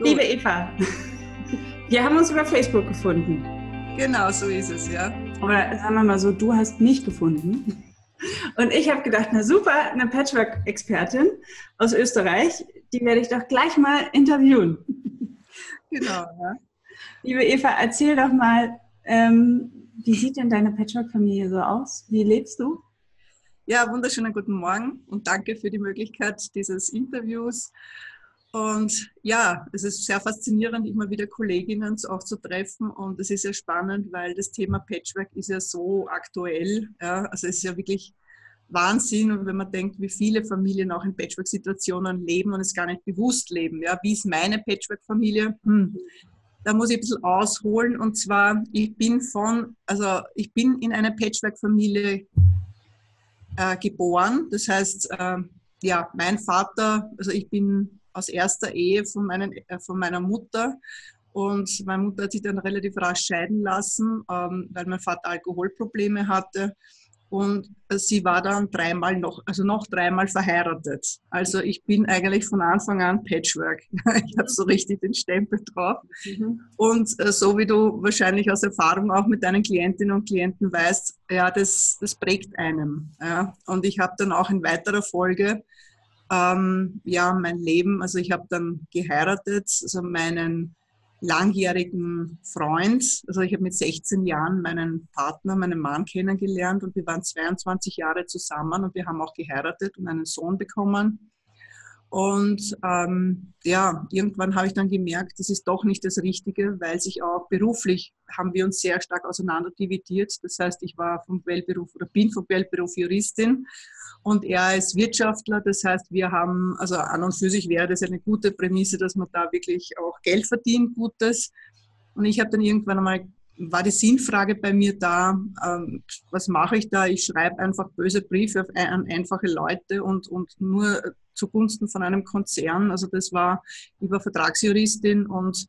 Liebe Eva, wir haben uns über Facebook gefunden. Genau, so ist es, ja. Oder sagen wir mal so, du hast mich gefunden. Und ich habe gedacht, na super, eine Patchwork-Expertin aus Österreich, die werde ich doch gleich mal interviewen. Genau, ja. Liebe Eva, erzähl doch mal, ähm, wie sieht denn deine Patchwork-Familie so aus? Wie lebst du? Ja, wunderschönen guten Morgen und danke für die Möglichkeit dieses Interviews. Und ja, es ist sehr faszinierend, immer wieder Kolleginnen auch zu treffen. Und es ist ja spannend, weil das Thema Patchwork ist ja so aktuell. Ja, also es ist ja wirklich Wahnsinn. Und wenn man denkt, wie viele Familien auch in Patchwork-Situationen leben und es gar nicht bewusst leben. Ja, wie ist meine Patchwork-Familie? Hm. Da muss ich ein bisschen ausholen. Und zwar, ich bin von, also ich bin in einer Patchwork-Familie äh, geboren. Das heißt, äh, ja, mein Vater, also ich bin aus erster Ehe von, meinen, äh, von meiner Mutter. Und meine Mutter hat sich dann relativ rasch scheiden lassen, ähm, weil mein Vater Alkoholprobleme hatte. Und sie war dann dreimal noch, also noch dreimal verheiratet. Also ich bin eigentlich von Anfang an Patchwork. Ich habe so richtig den Stempel drauf. Mhm. Und äh, so wie du wahrscheinlich aus Erfahrung auch mit deinen Klientinnen und Klienten weißt, ja, das, das prägt einem. Ja. Und ich habe dann auch in weiterer Folge ähm, ja, mein Leben, also ich habe dann geheiratet, also meinen langjährigen Freund, also ich habe mit 16 Jahren meinen Partner, meinen Mann kennengelernt und wir waren 22 Jahre zusammen und wir haben auch geheiratet und einen Sohn bekommen. Und ähm, ja, irgendwann habe ich dann gemerkt, das ist doch nicht das Richtige, weil sich auch beruflich haben wir uns sehr stark auseinander dividiert. Das heißt, ich war vom Quellberuf oder bin vom Quellberuf Juristin und er ist Wirtschaftler. Das heißt, wir haben, also an und für sich wäre das eine gute Prämisse, dass man da wirklich auch Geld verdient, Gutes. Und ich habe dann irgendwann einmal war die Sinnfrage bei mir da, ähm, was mache ich da? Ich schreibe einfach böse Briefe an einfache Leute und, und nur zugunsten von einem Konzern. Also das war, ich war Vertragsjuristin und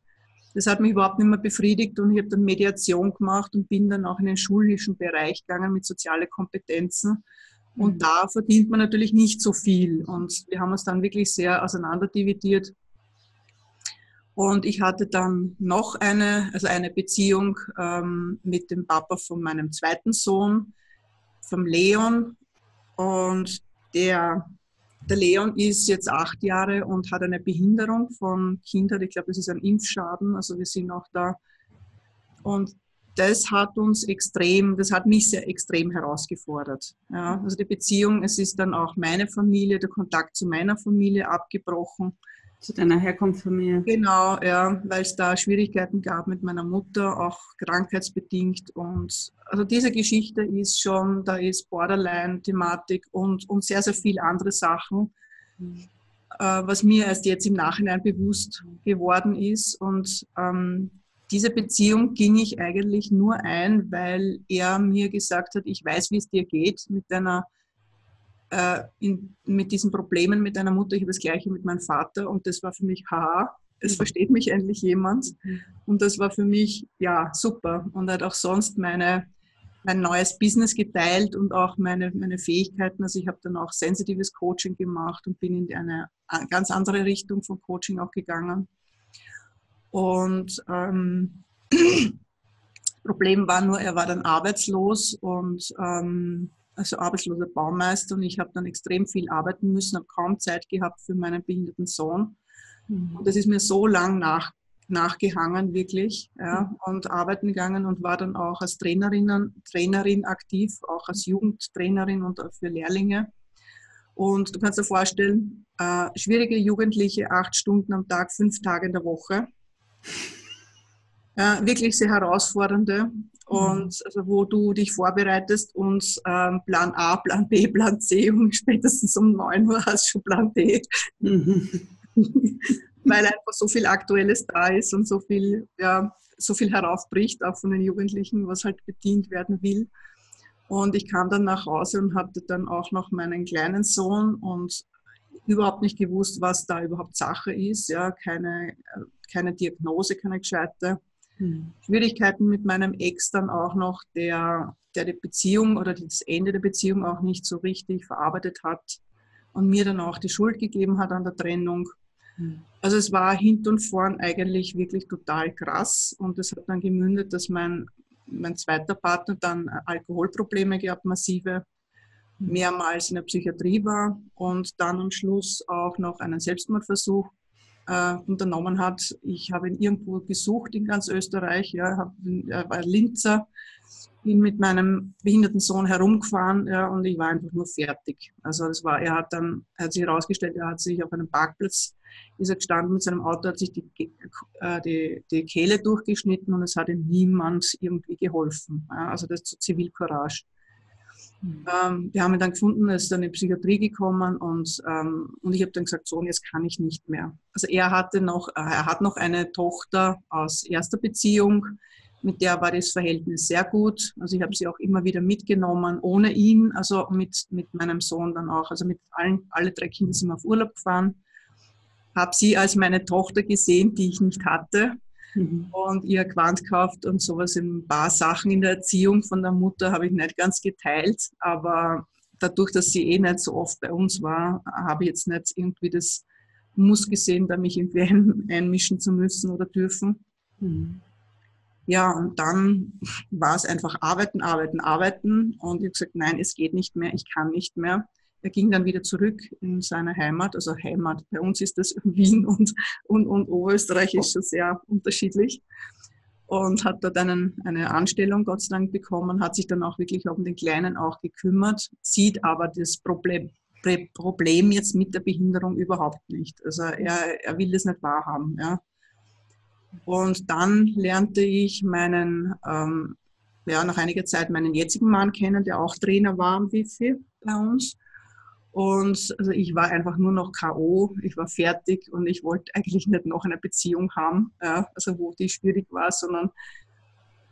das hat mich überhaupt nicht mehr befriedigt und ich habe dann Mediation gemacht und bin dann auch in den schulischen Bereich gegangen mit sozialen Kompetenzen. Und mhm. da verdient man natürlich nicht so viel. Und wir haben uns dann wirklich sehr auseinanderdividiert und ich hatte dann noch eine, also eine Beziehung ähm, mit dem Papa von meinem zweiten Sohn, vom Leon. Und der, der Leon ist jetzt acht Jahre und hat eine Behinderung von Kindern. Ich glaube, das ist ein Impfschaden. Also wir sind auch da. Und das hat uns extrem, das hat mich sehr extrem herausgefordert. Ja, also die Beziehung, es ist dann auch meine Familie, der Kontakt zu meiner Familie abgebrochen. Zu deiner Herkunftsfamilie? Genau, ja, weil es da Schwierigkeiten gab mit meiner Mutter, auch krankheitsbedingt. Und also diese Geschichte ist schon, da ist Borderline-Thematik und, und sehr, sehr viele andere Sachen, mhm. äh, was mir erst jetzt im Nachhinein bewusst geworden ist. Und ähm, diese Beziehung ging ich eigentlich nur ein, weil er mir gesagt hat, ich weiß, wie es dir geht mit deiner äh, in, mit diesen Problemen mit deiner Mutter, ich habe das gleiche mit meinem Vater und das war für mich, haha, es mhm. versteht mich endlich jemand. Mhm. Und das war für mich, ja, super. Und hat auch sonst meine, mein neues Business geteilt und auch meine, meine Fähigkeiten. Also ich habe dann auch sensitives Coaching gemacht und bin in eine ganz andere Richtung von Coaching auch gegangen. Und ähm, Problem war nur, er war dann arbeitslos und ähm, also arbeitsloser Baumeister und ich habe dann extrem viel arbeiten müssen, habe kaum Zeit gehabt für meinen behinderten Sohn. Und das ist mir so lang nach, nachgehangen, wirklich, ja, und arbeiten gegangen und war dann auch als Trainerin, Trainerin aktiv, auch als Jugendtrainerin und für Lehrlinge. Und du kannst dir vorstellen, äh, schwierige Jugendliche, acht Stunden am Tag, fünf Tage in der Woche. Ja, wirklich sehr herausfordernde und mhm. also wo du dich vorbereitest und ähm, Plan A, Plan B, Plan C und spätestens um 9 Uhr hast du schon Plan D. Mhm. Weil einfach so viel Aktuelles da ist und so viel, ja, so viel heraufbricht, auch von den Jugendlichen, was halt bedient werden will. Und ich kam dann nach Hause und hatte dann auch noch meinen kleinen Sohn und überhaupt nicht gewusst, was da überhaupt Sache ist. Ja, keine, äh, keine Diagnose, keine gescheite. Schwierigkeiten mit meinem Ex dann auch noch, der, der die Beziehung oder das Ende der Beziehung auch nicht so richtig verarbeitet hat und mir dann auch die Schuld gegeben hat an der Trennung. Also es war hinten und vorn eigentlich wirklich total krass und es hat dann gemündet, dass mein, mein zweiter Partner dann Alkoholprobleme gehabt, massive, mehrmals in der Psychiatrie war und dann am Schluss auch noch einen Selbstmordversuch äh, unternommen hat. Ich habe ihn irgendwo gesucht in ganz Österreich, ja, hab, er war Linzer, bin mit meinem behinderten Sohn herumgefahren ja, und ich war einfach nur fertig. Also das war, er hat dann, hat sich herausgestellt, er hat sich auf einem Parkplatz, ist er gestanden mit seinem Auto, hat sich die, äh, die, die Kehle durchgeschnitten und es hat ihm niemand irgendwie geholfen. Also das so Zivilcourage. Mhm. Ähm, wir haben ihn dann gefunden, er ist dann in die Psychiatrie gekommen und, ähm, und ich habe dann gesagt, so, jetzt kann ich nicht mehr. Also er hatte noch, äh, er hat noch eine Tochter aus erster Beziehung, mit der war das Verhältnis sehr gut. Also ich habe sie auch immer wieder mitgenommen, ohne ihn, also mit, mit meinem Sohn dann auch. Also mit allen, alle drei Kinder sind wir auf Urlaub gefahren. Habe sie als meine Tochter gesehen, die ich nicht hatte. Mhm. Und ihr Quant gekauft und sowas. Ein paar Sachen in der Erziehung von der Mutter habe ich nicht ganz geteilt. Aber dadurch, dass sie eh nicht so oft bei uns war, habe ich jetzt nicht irgendwie das Muss gesehen, da mich irgendwie einmischen zu müssen oder dürfen. Mhm. Ja, und dann war es einfach arbeiten, arbeiten, arbeiten. Und ich habe gesagt, nein, es geht nicht mehr, ich kann nicht mehr. Er ging dann wieder zurück in seine Heimat, also Heimat. Bei uns ist das Wien und, und, und Oberösterreich ist schon sehr unterschiedlich. Und hat dort einen, eine Anstellung Gott sei Dank bekommen, hat sich dann auch wirklich um den Kleinen auch gekümmert, sieht aber das Problem, Problem jetzt mit der Behinderung überhaupt nicht. Also er, er will das nicht wahrhaben. Ja. Und dann lernte ich meinen, ähm, ja, nach einiger Zeit meinen jetzigen Mann kennen, der auch Trainer war am Wifi bei uns. Und also ich war einfach nur noch K.O., ich war fertig und ich wollte eigentlich nicht noch eine Beziehung haben, ja, also wo die schwierig war, sondern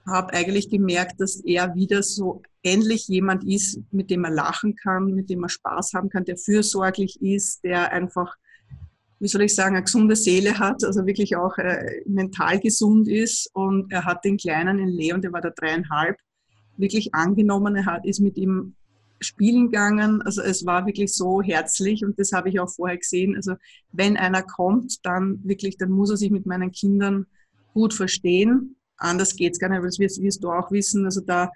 habe eigentlich gemerkt, dass er wieder so ähnlich jemand ist, mit dem er lachen kann, mit dem er Spaß haben kann, der fürsorglich ist, der einfach wie soll ich sagen, eine gesunde Seele hat, also wirklich auch äh, mental gesund ist. Und er hat den Kleinen in Leon, der war da dreieinhalb, wirklich angenommen. Er hat, ist mit ihm spielen gegangen. Also es war wirklich so herzlich und das habe ich auch vorher gesehen. Also wenn einer kommt, dann wirklich, dann muss er sich mit meinen Kindern gut verstehen. Anders geht es gar nicht, weil das wirst, wirst du auch wissen. Also da,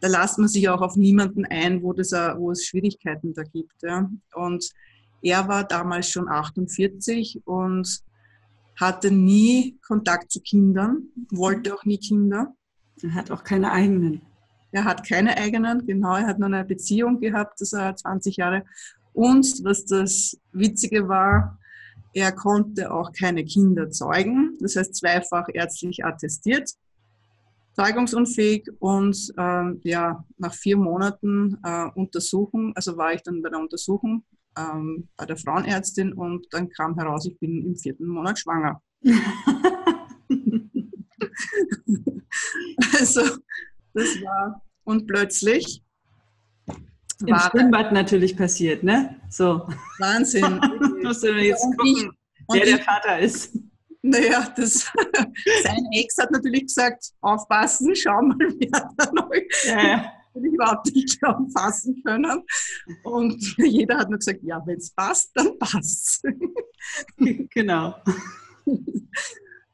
da lasst man sich auch auf niemanden ein, wo, das, wo es Schwierigkeiten da gibt. Ja. Und er war damals schon 48 und hatte nie Kontakt zu Kindern, wollte auch nie Kinder. Er hat auch keine eigenen. Er hat keine eigenen, genau. Er hat nur eine Beziehung gehabt, das war 20 Jahre. Und was das Witzige war, er konnte auch keine Kinder zeugen, das heißt zweifach ärztlich attestiert, zeugungsunfähig und ähm, ja, nach vier Monaten äh, Untersuchung, also war ich dann bei der Untersuchung ähm, bei der Frauenärztin und dann kam heraus, ich bin im vierten Monat schwanger. also, das war, und plötzlich. Im war Schwimmbad natürlich passiert, ne? So. Wahnsinn. Musst du jetzt und gucken, ich, wer der Vater ist. Naja, das, sein Ex hat natürlich gesagt, aufpassen, schau mal, wer da noch ja, ja ich überhaupt nicht fassen können. Und jeder hat nur gesagt, ja, wenn es passt, dann passt Genau.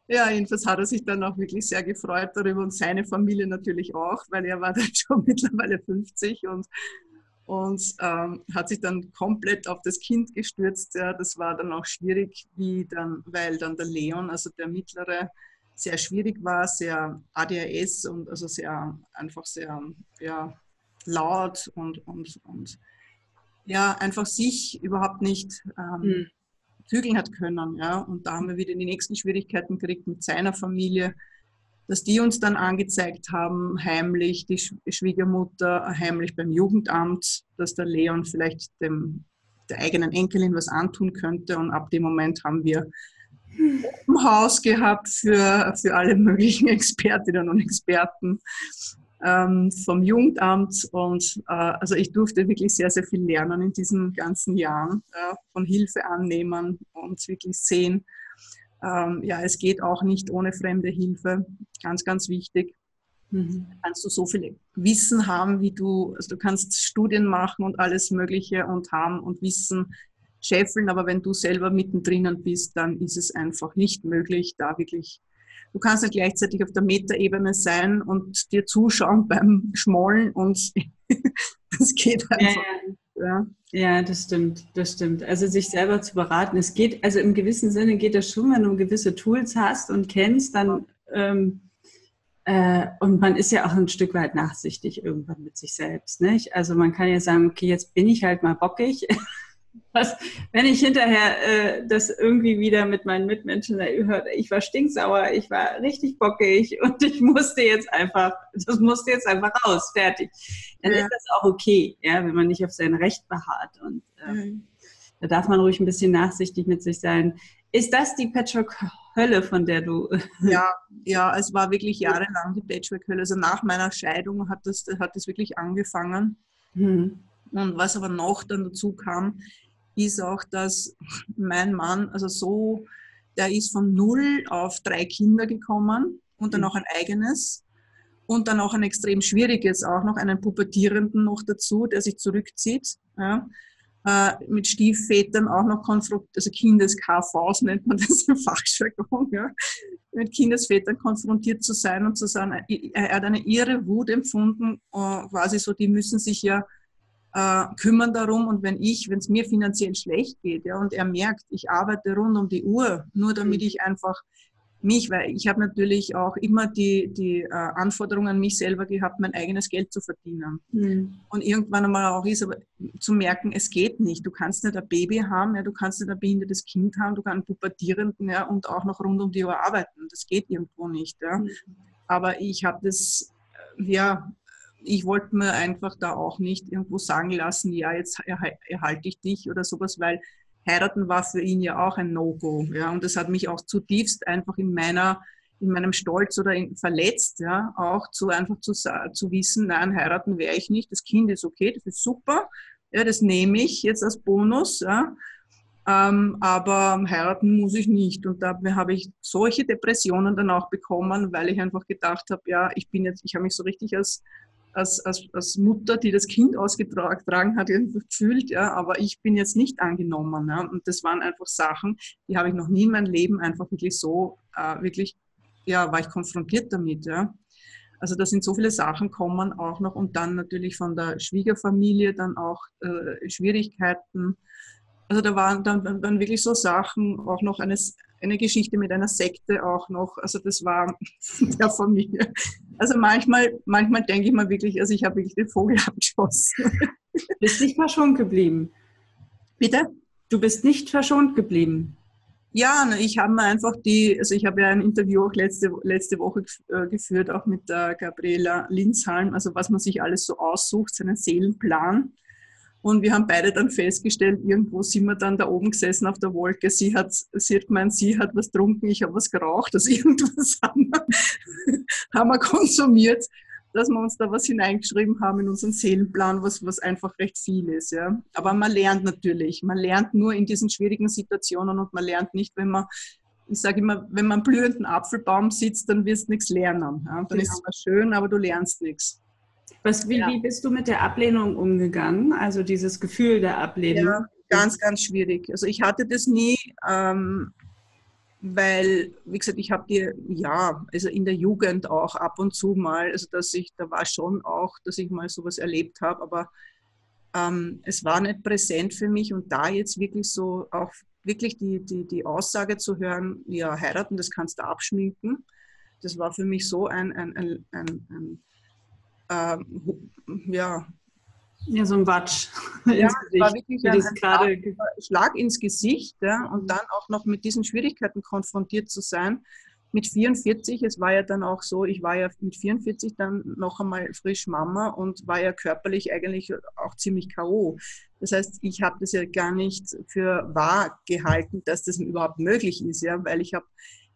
Ja, jedenfalls hat er sich dann auch wirklich sehr gefreut darüber und seine Familie natürlich auch, weil er war dann schon mittlerweile 50 und, und ähm, hat sich dann komplett auf das Kind gestürzt. Ja, das war dann auch schwierig, wie dann, weil dann der Leon, also der mittlere, sehr schwierig war, sehr ADHS und also sehr einfach sehr ja, laut und, und, und ja, einfach sich überhaupt nicht ähm, mhm. Zügeln hat können. Ja? Und da haben wir wieder die nächsten Schwierigkeiten gekriegt mit seiner Familie, dass die uns dann angezeigt haben, heimlich, die Schwiegermutter heimlich beim Jugendamt, dass der Leon vielleicht dem, der eigenen Enkelin was antun könnte. Und ab dem Moment haben wir im Haus gehabt für, für alle möglichen Expertinnen und Experten ähm, vom Jugendamt. Und äh, also ich durfte wirklich sehr, sehr viel lernen in diesen ganzen Jahren, äh, von Hilfe annehmen und wirklich sehen. Ähm, ja, es geht auch nicht ohne fremde Hilfe. Ganz, ganz wichtig. Mhm. Kannst du so viel Wissen haben, wie du, also du kannst Studien machen und alles Mögliche und haben und wissen, scheffeln, aber wenn du selber mittendrin bist, dann ist es einfach nicht möglich, da wirklich du kannst nicht gleichzeitig auf der Metaebene sein und dir zuschauen beim Schmollen und das geht einfach. Ja, ja. ja, das stimmt, das stimmt. Also sich selber zu beraten, es geht, also im gewissen Sinne geht das schon, wenn du gewisse Tools hast und kennst, dann ähm, äh, und man ist ja auch ein Stück weit nachsichtig irgendwann mit sich selbst. Nicht? Also man kann ja sagen, okay, jetzt bin ich halt mal bockig was, wenn ich hinterher äh, das irgendwie wieder mit meinen Mitmenschen höre, ich war stinksauer, ich war richtig bockig und ich musste jetzt einfach, das musste jetzt einfach raus, fertig. Dann ja. ist das auch okay, ja, wenn man nicht auf sein Recht beharrt. Und äh, mhm. da darf man ruhig ein bisschen nachsichtig mit sich sein. Ist das die Patchwork-Hölle, von der du. Ja, ja, es war wirklich jahrelang die Patchwork-Hölle. Also nach meiner Scheidung hat das, hat das wirklich angefangen. Mhm. Und was aber noch dann dazu kam, ist auch, dass mein Mann, also so, der ist von null auf drei Kinder gekommen und dann mhm. auch ein eigenes und dann auch ein extrem schwieriges, auch noch einen Pubertierenden noch dazu, der sich zurückzieht. Ja. Äh, mit Stiefvätern auch noch konfrontiert, also Kindes-KVs nennt man das im Fachjargon, ja. mit Kindesvätern konfrontiert zu sein und zu sagen, er hat eine irre Wut empfunden, äh, quasi so, die müssen sich ja äh, kümmern darum und wenn ich, wenn es mir finanziell schlecht geht, ja, und er merkt, ich arbeite rund um die Uhr, nur damit mhm. ich einfach mich, weil ich habe natürlich auch immer die, die äh, Anforderung an mich selber gehabt, mein eigenes Geld zu verdienen. Mhm. Und irgendwann einmal auch ist aber zu merken, es geht nicht. Du kannst nicht ein Baby haben, ja, du kannst nicht ein behindertes Kind haben, du kannst einen Pubertierenden ja, und auch noch rund um die Uhr arbeiten. Das geht irgendwo nicht. Ja. Mhm. Aber ich habe das äh, ja ich wollte mir einfach da auch nicht irgendwo sagen lassen, ja, jetzt erhalte ich dich oder sowas, weil heiraten war für ihn ja auch ein No-Go. Ja, und das hat mich auch zutiefst einfach in meiner in meinem Stolz oder in, verletzt, ja, auch zu einfach zu, zu wissen, nein, heiraten wäre ich nicht, das Kind ist okay, das ist super, ja, das nehme ich jetzt als Bonus, ja, ähm, aber heiraten muss ich nicht. Und da habe ich solche Depressionen dann auch bekommen, weil ich einfach gedacht habe, ja, ich bin jetzt, ich habe mich so richtig als als, als, als Mutter, die das Kind ausgetragen hat, gefühlt, ja, aber ich bin jetzt nicht angenommen. Ja, und das waren einfach Sachen, die habe ich noch nie in meinem Leben einfach wirklich so, äh, wirklich, ja, war ich konfrontiert damit. Ja. Also da sind so viele Sachen kommen auch noch und dann natürlich von der Schwiegerfamilie dann auch äh, Schwierigkeiten. Also da waren dann, dann wirklich so Sachen, auch noch eines, eine Geschichte mit einer Sekte auch noch. Also das war der Familie. Also manchmal, manchmal denke ich mal wirklich, also ich habe wirklich den Vogel abgeschossen. Du bist nicht verschont geblieben. Bitte? Du bist nicht verschont geblieben. Ja, ich habe mir einfach die, also ich habe ja ein Interview auch letzte, letzte Woche äh, geführt, auch mit der Gabriela Linzhalm, also was man sich alles so aussucht, seinen Seelenplan. Und wir haben beide dann festgestellt, irgendwo sind wir dann da oben gesessen auf der Wolke. Sie hat, sie hat gemeint, sie hat was getrunken, ich habe was geraucht. Also irgendwas haben wir, haben wir konsumiert, dass wir uns da was hineingeschrieben haben in unseren Seelenplan, was, was einfach recht viel ist. Ja. Aber man lernt natürlich. Man lernt nur in diesen schwierigen Situationen und man lernt nicht, wenn man ich sage immer, wenn man am blühenden Apfelbaum sitzt, dann wirst du nichts lernen. Ja? Dann ja. ist es schön, aber du lernst nichts. Was, wie, ja. wie bist du mit der Ablehnung umgegangen? Also dieses Gefühl der Ablehnung? Ja, ganz, ganz schwierig. Also ich hatte das nie, ähm, weil, wie gesagt, ich habe die, ja, also in der Jugend auch ab und zu mal, also dass ich, da war schon auch, dass ich mal sowas erlebt habe, aber ähm, es war nicht präsent für mich und da jetzt wirklich so auch wirklich die, die, die Aussage zu hören, ja, heiraten, das kannst du abschminken, das war für mich so ein, ein, ein, ein ähm, ja. Ja, so ein Watsch. Ja, es war wirklich ein, ein Schlag, ins Gesicht ja, und dann auch noch mit diesen Schwierigkeiten konfrontiert zu sein. Mit 44, es war ja dann auch so, ich war ja mit 44 dann noch einmal frisch Mama und war ja körperlich eigentlich auch ziemlich K.O. Das heißt, ich habe das ja gar nicht für wahr gehalten, dass das überhaupt möglich ist, ja, weil ich habe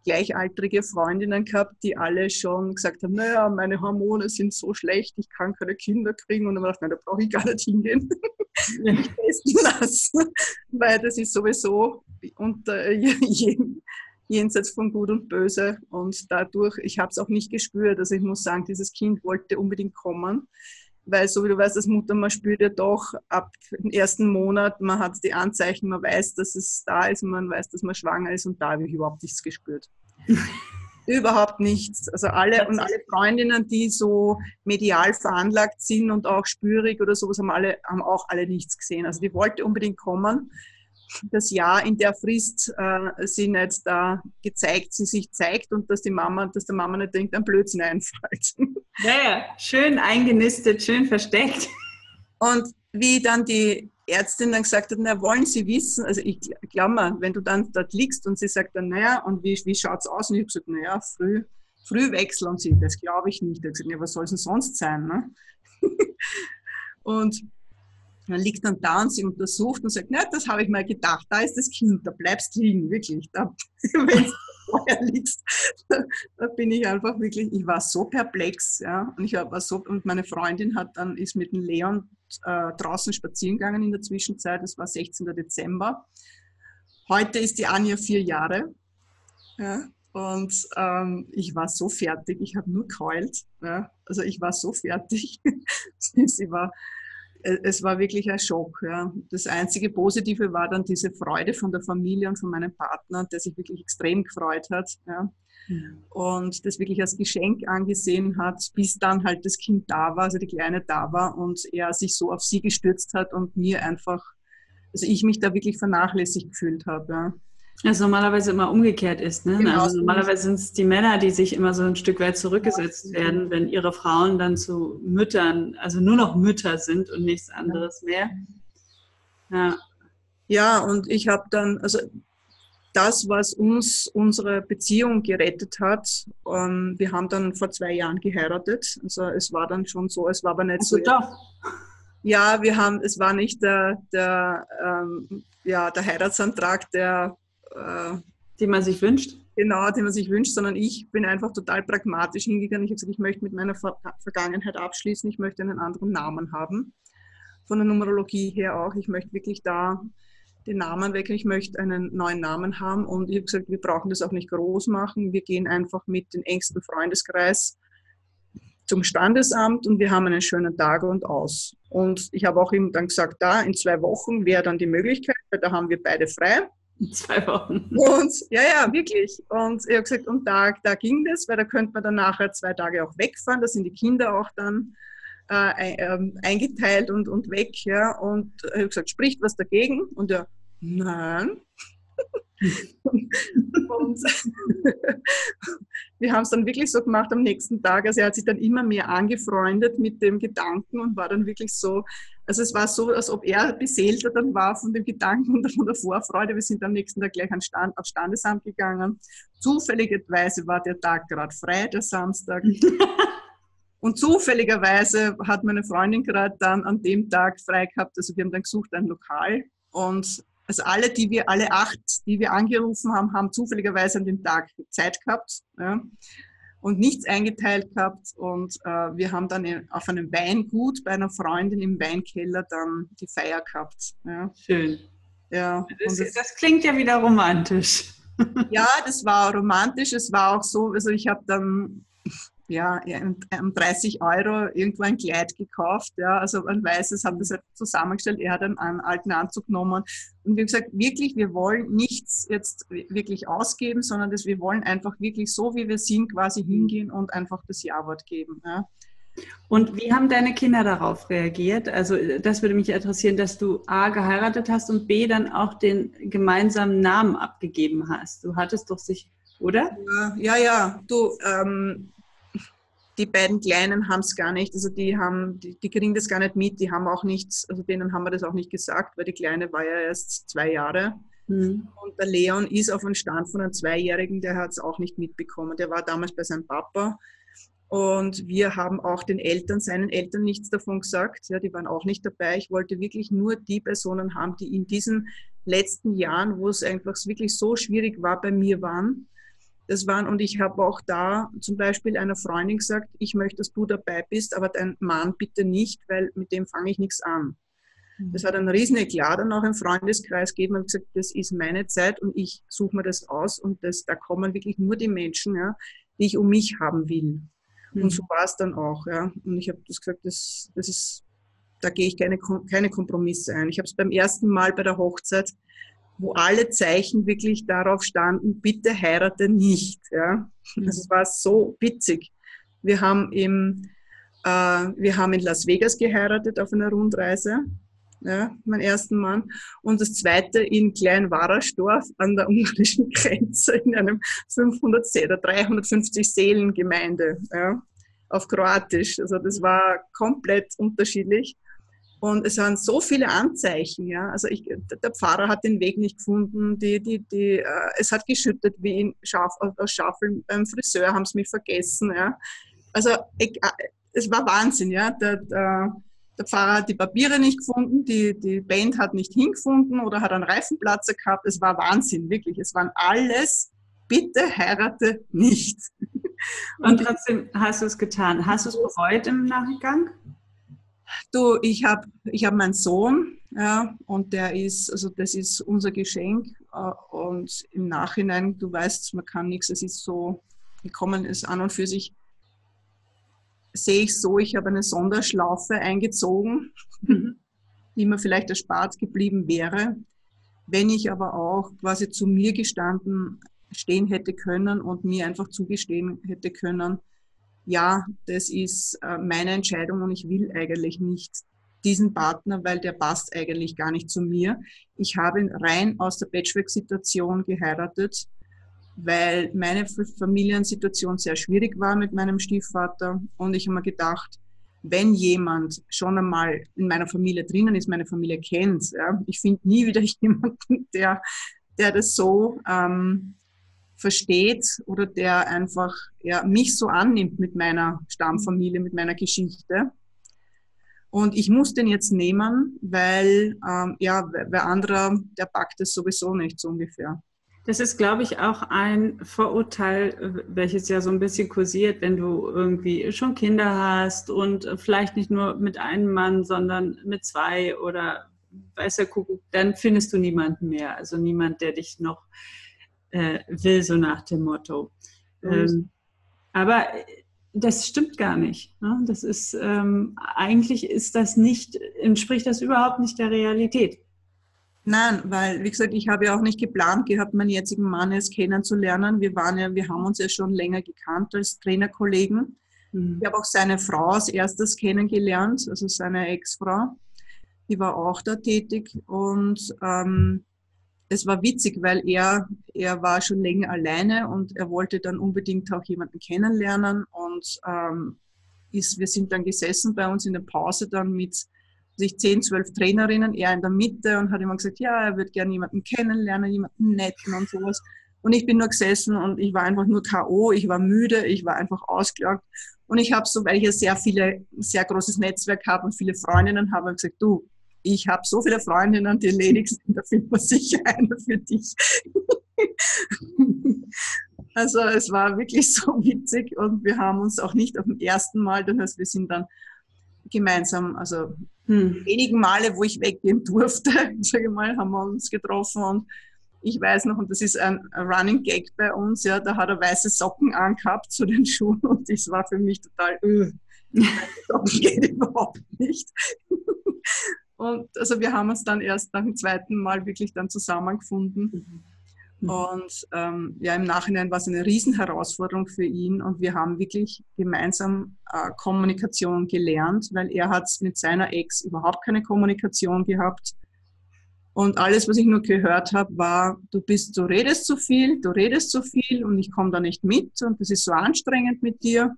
gleichaltrige Freundinnen gehabt, die alle schon gesagt haben, naja, meine Hormone sind so schlecht, ich kann keine Kinder kriegen. Und dann habe ich gedacht, da brauche ich gar nicht hingehen. Ich testen lassen, weil das ist sowieso unter jenseits von Gut und Böse. Und dadurch, ich habe es auch nicht gespürt. Also ich muss sagen, dieses Kind wollte unbedingt kommen. Weil so wie du weißt, als Mutter, man spürt ja doch ab dem ersten Monat, man hat die Anzeichen, man weiß, dass es da ist, man weiß, dass man schwanger ist und da habe ich überhaupt nichts gespürt. überhaupt nichts. Also alle und alle Freundinnen, die so medial veranlagt sind und auch spürig oder sowas, haben alle, haben auch alle nichts gesehen. Also die wollte unbedingt kommen. Das Jahr in der Frist äh, sie nicht da gezeigt, sie sich zeigt und dass die Mama, dass der Mama nicht denkt, ein Blödsinn einfällt. Ja, schön eingenistet, schön versteckt. Und wie dann die Ärztin dann gesagt hat, na, wollen Sie wissen, also ich glaube mal, wenn du dann dort liegst und sie sagt dann, naja, und wie, wie schaut es aus? Und ich habe gesagt, naja, früh, früh wechseln und sie, das glaube ich nicht. Ich habe gesagt, ja, was soll es denn sonst sein? Ne? und dann liegt dann da und sie untersucht und sagt, na, das habe ich mal gedacht, da ist das Kind, da bleibst liegen, wirklich. Da, wenn du vorher liegst, da, da, bin ich einfach wirklich, ich war so perplex, ja, und ich war so, und meine Freundin hat dann, ist mit dem Leon äh, draußen spazieren gegangen in der Zwischenzeit, das war 16. Dezember. Heute ist die Anja vier Jahre. Ja, und ähm, ich war so fertig, ich habe nur geheult. Ja, also ich war so fertig. sie war, es war wirklich ein Schock. Ja. Das einzige Positive war dann diese Freude von der Familie und von meinem Partner, der sich wirklich extrem gefreut hat. Ja. Mhm. Und das wirklich als Geschenk angesehen hat, bis dann halt das Kind da war, also die Kleine da war und er sich so auf sie gestürzt hat und mir einfach, also ich mich da wirklich vernachlässigt gefühlt habe. Ja. Also normalerweise immer umgekehrt ist. Ne? Genau. Also normalerweise sind es die Männer, die sich immer so ein Stück weit zurückgesetzt werden, wenn ihre Frauen dann zu Müttern, also nur noch Mütter sind und nichts anderes mehr. Ja. Ja, und ich habe dann, also das, was uns unsere Beziehung gerettet hat, ähm, wir haben dann vor zwei Jahren geheiratet. Also es war dann schon so, es war aber nicht also so. Doch. Ja, wir haben, es war nicht der, der, ähm, ja, der Heiratsantrag, der äh, den man sich wünscht? Genau, den man sich wünscht, sondern ich bin einfach total pragmatisch hingegangen. Ich habe gesagt, ich möchte mit meiner Ver Vergangenheit abschließen, ich möchte einen anderen Namen haben. Von der Numerologie her auch. Ich möchte wirklich da den Namen weg. Ich möchte einen neuen Namen haben und ich habe gesagt, wir brauchen das auch nicht groß machen. Wir gehen einfach mit dem engsten Freundeskreis zum Standesamt und wir haben einen schönen Tag und aus. Und ich habe auch ihm dann gesagt, da in zwei Wochen wäre dann die Möglichkeit, weil da haben wir beide frei. Zwei Wochen. Und ja, ja, wirklich. Und ich habe gesagt, und da, da ging das, weil da könnte man dann nachher zwei Tage auch wegfahren. Da sind die Kinder auch dann äh, ähm, eingeteilt und, und weg. Ja. Und ich habe gesagt, spricht was dagegen? Und er, nein. und wir haben es dann wirklich so gemacht am nächsten Tag. Also er hat sich dann immer mehr angefreundet mit dem Gedanken und war dann wirklich so, also es war so, als ob er beseelter dann war von dem Gedanken und von der Vorfreude. Wir sind am nächsten Tag gleich an Stand, aufs Standesamt gegangen. Zufälligerweise war der Tag gerade frei, der Samstag. und zufälligerweise hat meine Freundin gerade dann an dem Tag frei gehabt. Also wir haben dann gesucht ein Lokal und also alle, die wir, alle acht, die wir angerufen haben, haben zufälligerweise an dem Tag Zeit gehabt ja, und nichts eingeteilt gehabt. Und äh, wir haben dann auf einem Weingut bei einer Freundin im Weinkeller dann die Feier gehabt. Ja. Schön. Ja. Das, das, das klingt ja wieder romantisch. Ja, das war romantisch. Es war auch so, also ich habe dann ja, um 30 Euro irgendwo ein Kleid gekauft, ja, also ein weißes, haben das halt zusammengestellt, er hat einen, einen alten Anzug genommen und wir haben gesagt, wirklich, wir wollen nichts jetzt wirklich ausgeben, sondern dass wir wollen einfach wirklich so, wie wir sind, quasi hingehen und einfach das Ja-Wort geben. Ja. Und wie haben deine Kinder darauf reagiert? Also das würde mich interessieren, dass du A geheiratet hast und B dann auch den gemeinsamen Namen abgegeben hast. Du hattest doch sich, oder? Ja, ja, ja. du, ähm, die beiden Kleinen haben es gar nicht, also die haben, die, die, kriegen das gar nicht mit, die haben auch nichts, also denen haben wir das auch nicht gesagt, weil die Kleine war ja erst zwei Jahre. Mhm. Und der Leon ist auf einem Stand von einem Zweijährigen, der hat es auch nicht mitbekommen. Der war damals bei seinem Papa. Und wir haben auch den Eltern, seinen Eltern nichts davon gesagt. Ja, die waren auch nicht dabei. Ich wollte wirklich nur die Personen haben, die in diesen letzten Jahren, wo es einfach wirklich so schwierig war, bei mir waren das waren, und ich habe auch da zum Beispiel einer Freundin gesagt, ich möchte, dass du dabei bist, aber dein Mann bitte nicht, weil mit dem fange ich nichts an. Mhm. Das hat einen riesen Eklat dann auch im Freundeskreis gegeben und gesagt, das ist meine Zeit und ich suche mir das aus und das, da kommen wirklich nur die Menschen, ja, die ich um mich haben will. Mhm. Und so war es dann auch. Ja. Und ich habe das gesagt, das, das ist, da gehe ich keine, keine Kompromisse ein. Ich habe es beim ersten Mal bei der Hochzeit, wo alle Zeichen wirklich darauf standen, bitte heirate nicht. Ja. Mhm. Das war so witzig. Wir haben im äh, wir haben in Las Vegas geheiratet auf einer Rundreise ja, mein ersten Mann. Und das zweite in Klein Warasdorf an der ungarischen Grenze in einem 500 oder 350 Seelengemeinde ja, auf Kroatisch. Also das war komplett unterschiedlich. Und es waren so viele Anzeichen, ja. Also ich, der Pfarrer hat den Weg nicht gefunden, die, die, die, äh, es hat geschüttet wie in Schaf, aus Schaffeln beim Friseur, haben sie mich vergessen, ja. Also ich, äh, es war Wahnsinn, ja. Der, der, der Pfarrer hat die Papiere nicht gefunden, die, die Band hat nicht hingefunden oder hat einen Reifenplatzer gehabt. Es war Wahnsinn, wirklich. Es waren alles, bitte heirate nicht. Und trotzdem hast du es getan. Hast du es bereut im Nachgang? Du, ich habe ich hab meinen Sohn, ja, und der ist, also das ist unser Geschenk. Äh, und im Nachhinein, du weißt, man kann nichts, es ist so gekommen, ist an und für sich sehe ich so, ich habe eine Sonderschlaufe eingezogen, die mir vielleicht erspart geblieben wäre. Wenn ich aber auch quasi zu mir gestanden stehen hätte können und mir einfach zugestehen hätte können, ja, das ist äh, meine Entscheidung und ich will eigentlich nicht diesen Partner, weil der passt eigentlich gar nicht zu mir. Ich habe ihn rein aus der Patchwork-Situation geheiratet weil meine Familiensituation sehr schwierig war mit meinem Stiefvater und ich habe mir gedacht, wenn jemand schon einmal in meiner Familie drinnen ist, meine Familie kennt, ja, ich finde nie wieder jemanden, der, der das so ähm, versteht oder der einfach ja, mich so annimmt mit meiner Stammfamilie, mit meiner Geschichte. Und ich muss den jetzt nehmen, weil ähm, ja, wer anderer, der packt es sowieso nicht so ungefähr. Das ist, glaube ich, auch ein Vorurteil, welches ja so ein bisschen kursiert, wenn du irgendwie schon Kinder hast und vielleicht nicht nur mit einem Mann, sondern mit zwei oder weiß der Kuckuck, dann findest du niemanden mehr. Also niemand, der dich noch äh, will, so nach dem Motto. Ähm, aber das stimmt gar nicht. Ne? Das ist ähm, eigentlich ist das nicht, entspricht das überhaupt nicht der Realität. Nein, weil, wie gesagt, ich habe ja auch nicht geplant gehabt, meinen jetzigen Mann jetzt kennenzulernen. Wir waren ja, wir haben uns ja schon länger gekannt als Trainerkollegen. Mhm. Ich habe auch seine Frau als erstes kennengelernt, also seine Ex-Frau. Die war auch da tätig und ähm, es war witzig, weil er, er war schon länger alleine und er wollte dann unbedingt auch jemanden kennenlernen und ähm, ist, wir sind dann gesessen bei uns in der Pause dann mit sich zehn, zwölf Trainerinnen, er in der Mitte und hat immer gesagt, ja, er würde gerne jemanden kennenlernen, jemanden netten und sowas. Und ich bin nur gesessen und ich war einfach nur K.O., ich war müde, ich war einfach ausgelaugt. Und ich habe so, weil ich ja sehr viele, sehr großes Netzwerk habe und viele Freundinnen habe, gesagt, du, ich habe so viele Freundinnen, die ledig sind, da findet man sicher eine für dich. also es war wirklich so witzig und wir haben uns auch nicht auf dem ersten Mal, das heißt, wir sind dann gemeinsam, also hm. wenigen Male, wo ich weggehen durfte, sage ich mal, haben wir uns getroffen und ich weiß noch, und das ist ein Running Gag bei uns, ja, da hat er weiße Socken angehabt zu den Schuhen und das war für mich total, öh, Socken geht überhaupt nicht. Und also wir haben uns dann erst nach dem zweiten Mal wirklich dann zusammengefunden. Mhm. Und ähm, ja, im Nachhinein war es eine Riesenherausforderung für ihn und wir haben wirklich gemeinsam äh, Kommunikation gelernt, weil er hat mit seiner Ex überhaupt keine Kommunikation gehabt. Und alles, was ich nur gehört habe, war, du bist, du redest zu viel, du redest zu viel und ich komme da nicht mit und das ist so anstrengend mit dir.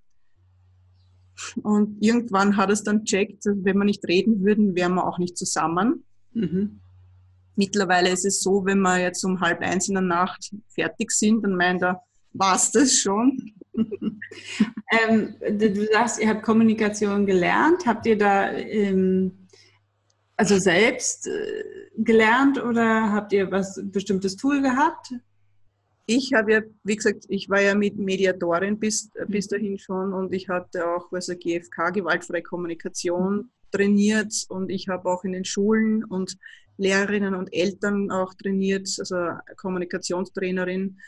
Und irgendwann hat es dann checkt, wenn wir nicht reden würden, wären wir auch nicht zusammen. Mhm. Mittlerweile ist es so, wenn wir jetzt um halb eins in der Nacht fertig sind, dann meint er, war es das schon? ähm, du sagst, ihr habt Kommunikation gelernt. Habt ihr da ähm, also selbst äh, gelernt oder habt ihr was bestimmtes Tool gehabt? Ich habe ja, wie gesagt, ich war ja mit Mediatorin bis, bis mhm. dahin schon und ich hatte auch also GFK, gewaltfreie Kommunikation, trainiert und ich habe auch in den Schulen und Lehrerinnen und Eltern auch trainiert, also Kommunikationstrainerin.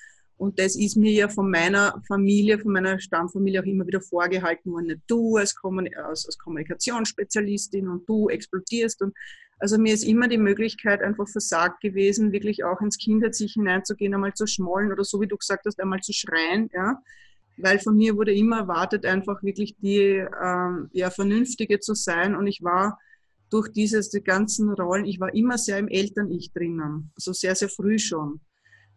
Und das ist mir ja von meiner Familie, von meiner Stammfamilie auch immer wieder vorgehalten worden. Du als, Kommunikationsspezialistin und du explodierst. Und also mir ist immer die Möglichkeit einfach versagt gewesen, wirklich auch ins Kinderzich hineinzugehen, einmal zu schmollen oder so wie du gesagt hast, einmal zu schreien. Ja? Weil von mir wurde immer erwartet, einfach wirklich die ähm, ja, Vernünftige zu sein. Und ich war durch diese die ganzen Rollen, ich war immer sehr im Eltern-Ich drinnen. Also sehr, sehr früh schon.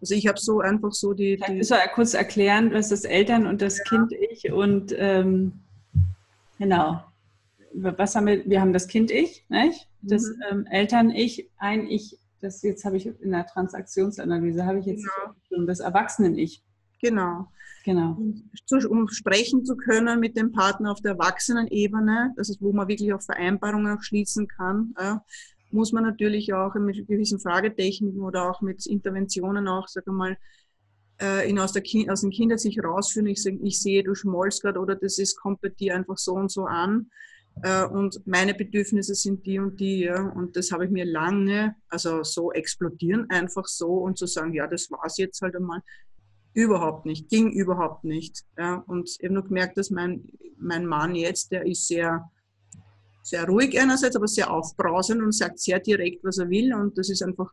Also ich habe so einfach so die. die Kannst du kurz erklären, was das Eltern und das ja. Kind-Ich und ähm, genau. Was haben wir? Wir haben das Kind-Ich, nicht? Das mhm. ähm, Eltern-Ich, ein Ich, das jetzt habe ich in der Transaktionsanalyse, habe ich jetzt genau. das Erwachsenen-Ich. Genau. Genau. Um sprechen zu können mit dem Partner auf der Erwachsenenebene, das ist, wo man wirklich auch Vereinbarungen auch schließen kann, muss man natürlich auch mit gewissen Fragetechniken oder auch mit Interventionen auch, sag mal, äh, ihn aus, der kind, aus dem Kindersicht rausführen. Ich, ich sehe, du schmollst gerade oder das ist, kommt bei dir einfach so und so an. Äh, und meine Bedürfnisse sind die und die. Ja. Und das habe ich mir lange, also so explodieren einfach so und zu sagen, ja, das war es jetzt halt einmal. Überhaupt nicht, ging überhaupt nicht. Ja. Und ich habe nur gemerkt, dass mein, mein Mann jetzt, der ist sehr, sehr ruhig einerseits, aber sehr aufbrausend und sagt sehr direkt, was er will. Und das ist einfach,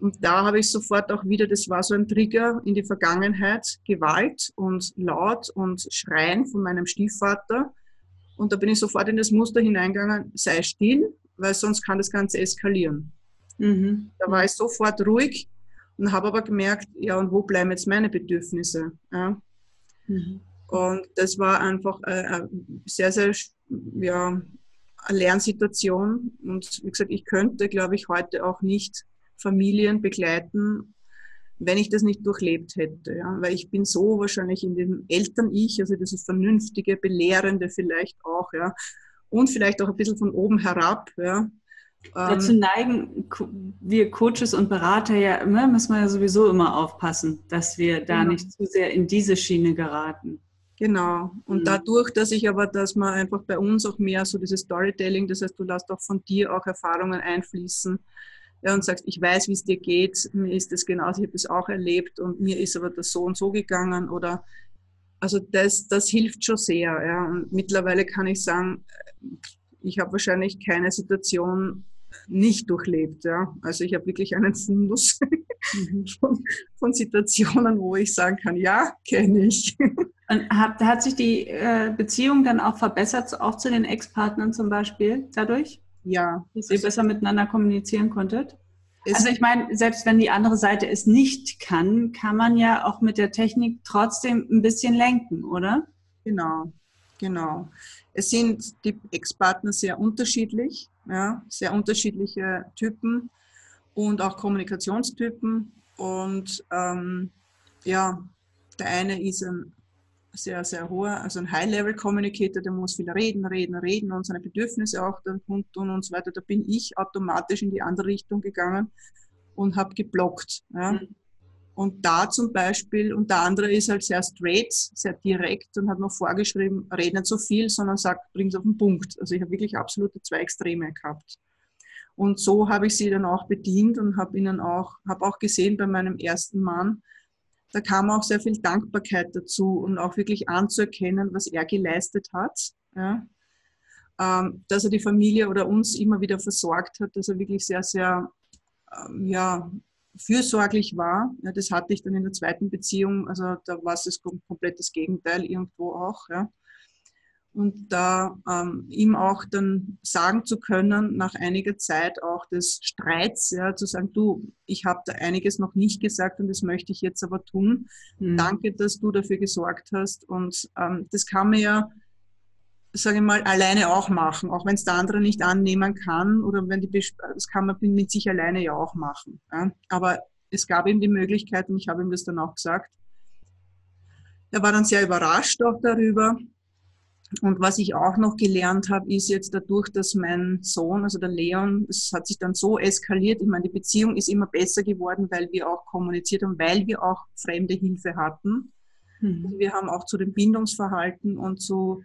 und da habe ich sofort auch wieder, das war so ein Trigger in die Vergangenheit, Gewalt und Laut und Schreien von meinem Stiefvater. Und da bin ich sofort in das Muster hineingegangen, sei still, weil sonst kann das Ganze eskalieren. Mhm. Da war ich sofort ruhig und habe aber gemerkt, ja, und wo bleiben jetzt meine Bedürfnisse? Ja? Mhm. Und das war einfach eine sehr, sehr ja, Lernsituation. Und wie gesagt, ich könnte, glaube ich, heute auch nicht Familien begleiten, wenn ich das nicht durchlebt hätte. Ja? Weil ich bin so wahrscheinlich in dem Eltern-Ich, also dieses Vernünftige, Belehrende vielleicht auch, ja. Und vielleicht auch ein bisschen von oben herab, ja. Dazu ähm, neigen wir Coaches und Berater ja immer, müssen wir ja sowieso immer aufpassen, dass wir da genau. nicht zu sehr in diese Schiene geraten. Genau. Und mhm. dadurch, dass ich aber, dass man einfach bei uns auch mehr so dieses Storytelling, das heißt, du lässt auch von dir auch Erfahrungen einfließen ja, und sagst, ich weiß, wie es dir geht, mir ist das genauso, ich habe das auch erlebt und mir ist aber das so und so gegangen oder also das, das hilft schon sehr. Ja. Und mittlerweile kann ich sagen, ich habe wahrscheinlich keine Situation nicht durchlebt. Ja. Also ich habe wirklich einen Fundus mhm. von, von, Situationen, wo ich sagen kann, ja, kenne ich. Und hat, hat sich die äh, Beziehung dann auch verbessert, auch zu den Ex-Partnern zum Beispiel dadurch? Ja. Dass ihr besser miteinander kommunizieren konntet? Also ich meine, selbst wenn die andere Seite es nicht kann, kann man ja auch mit der Technik trotzdem ein bisschen lenken, oder? Genau, genau. Es sind die Ex-Partner sehr unterschiedlich, ja, sehr unterschiedliche Typen und auch Kommunikationstypen. Und ähm, ja, der eine ist ein sehr, sehr hoher, also ein High-Level-Communicator, der muss viel reden, reden, reden und seine Bedürfnisse auch dann kundtun und so weiter. Da bin ich automatisch in die andere Richtung gegangen und habe geblockt. Ja. Mhm. Und da zum Beispiel, und der andere ist halt sehr straight, sehr direkt und hat mir vorgeschrieben, red nicht so viel, sondern sagt, bring's auf den Punkt. Also ich habe wirklich absolute zwei Extreme gehabt. Und so habe ich sie dann auch bedient und habe ihnen auch, habe auch gesehen bei meinem ersten Mann, da kam auch sehr viel Dankbarkeit dazu und auch wirklich anzuerkennen, was er geleistet hat. Ja. Ähm, dass er die Familie oder uns immer wieder versorgt hat, dass er wirklich sehr, sehr ähm, ja, fürsorglich war. Ja, das hatte ich dann in der zweiten Beziehung, also da war es das komplett das Gegenteil irgendwo auch. Ja und da ähm, ihm auch dann sagen zu können, nach einiger Zeit auch des Streits, ja, zu sagen, du, ich habe da einiges noch nicht gesagt und das möchte ich jetzt aber tun. Mhm. Danke, dass du dafür gesorgt hast. Und ähm, das kann man ja, sage ich mal, alleine auch machen, auch wenn es der andere nicht annehmen kann oder wenn die, das kann man mit sich alleine ja auch machen. Ja. Aber es gab ihm die Möglichkeit und ich habe ihm das dann auch gesagt. Er war dann sehr überrascht auch darüber und was ich auch noch gelernt habe, ist jetzt dadurch, dass mein Sohn, also der Leon, es hat sich dann so eskaliert. Ich meine, die Beziehung ist immer besser geworden, weil wir auch kommuniziert haben, weil wir auch fremde Hilfe hatten. Mhm. Also wir haben auch zu dem Bindungsverhalten und zu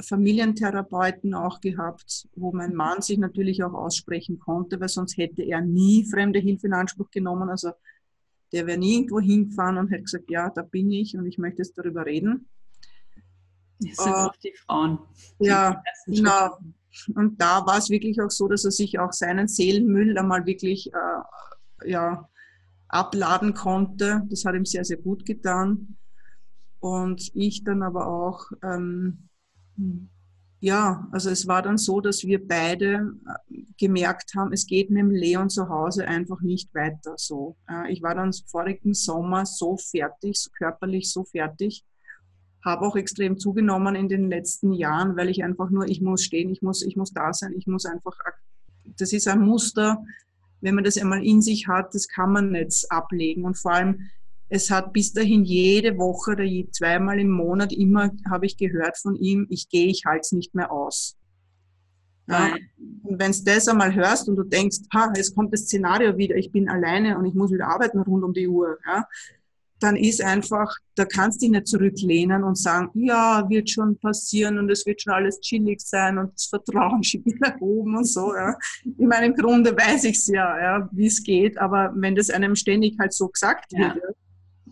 Familientherapeuten auch gehabt, wo mein Mann sich natürlich auch aussprechen konnte, weil sonst hätte er nie fremde Hilfe in Anspruch genommen. Also der wäre nirgendwo hingefahren und hätte gesagt, ja, da bin ich und ich möchte jetzt darüber reden. Das sind uh, oft die Frauen. Ja, genau. Und da war es wirklich auch so, dass er sich auch seinen Seelenmüll einmal wirklich äh, ja, abladen konnte. Das hat ihm sehr, sehr gut getan. Und ich dann aber auch, ähm, ja, also es war dann so, dass wir beide äh, gemerkt haben, es geht mit dem Leon zu Hause einfach nicht weiter so. Ich war dann vorigen Sommer so fertig, so körperlich so fertig, habe auch extrem zugenommen in den letzten Jahren, weil ich einfach nur, ich muss stehen, ich muss, ich muss da sein, ich muss einfach, das ist ein Muster, wenn man das einmal in sich hat, das kann man nicht ablegen. Und vor allem, es hat bis dahin jede Woche oder zweimal im Monat immer, habe ich gehört von ihm, ich gehe, ich halte es nicht mehr aus. Ja, und wenn du das einmal hörst und du denkst, ha, jetzt kommt das Szenario wieder, ich bin alleine und ich muss wieder arbeiten rund um die Uhr, ja, dann ist einfach, da kannst du dich nicht zurücklehnen und sagen, ja, wird schon passieren und es wird schon alles chillig sein und das Vertrauen schiebt nach oben und so. Ja. In meinem Grunde weiß ich es ja, ja wie es geht, aber wenn das einem ständig halt so gesagt wird, ja.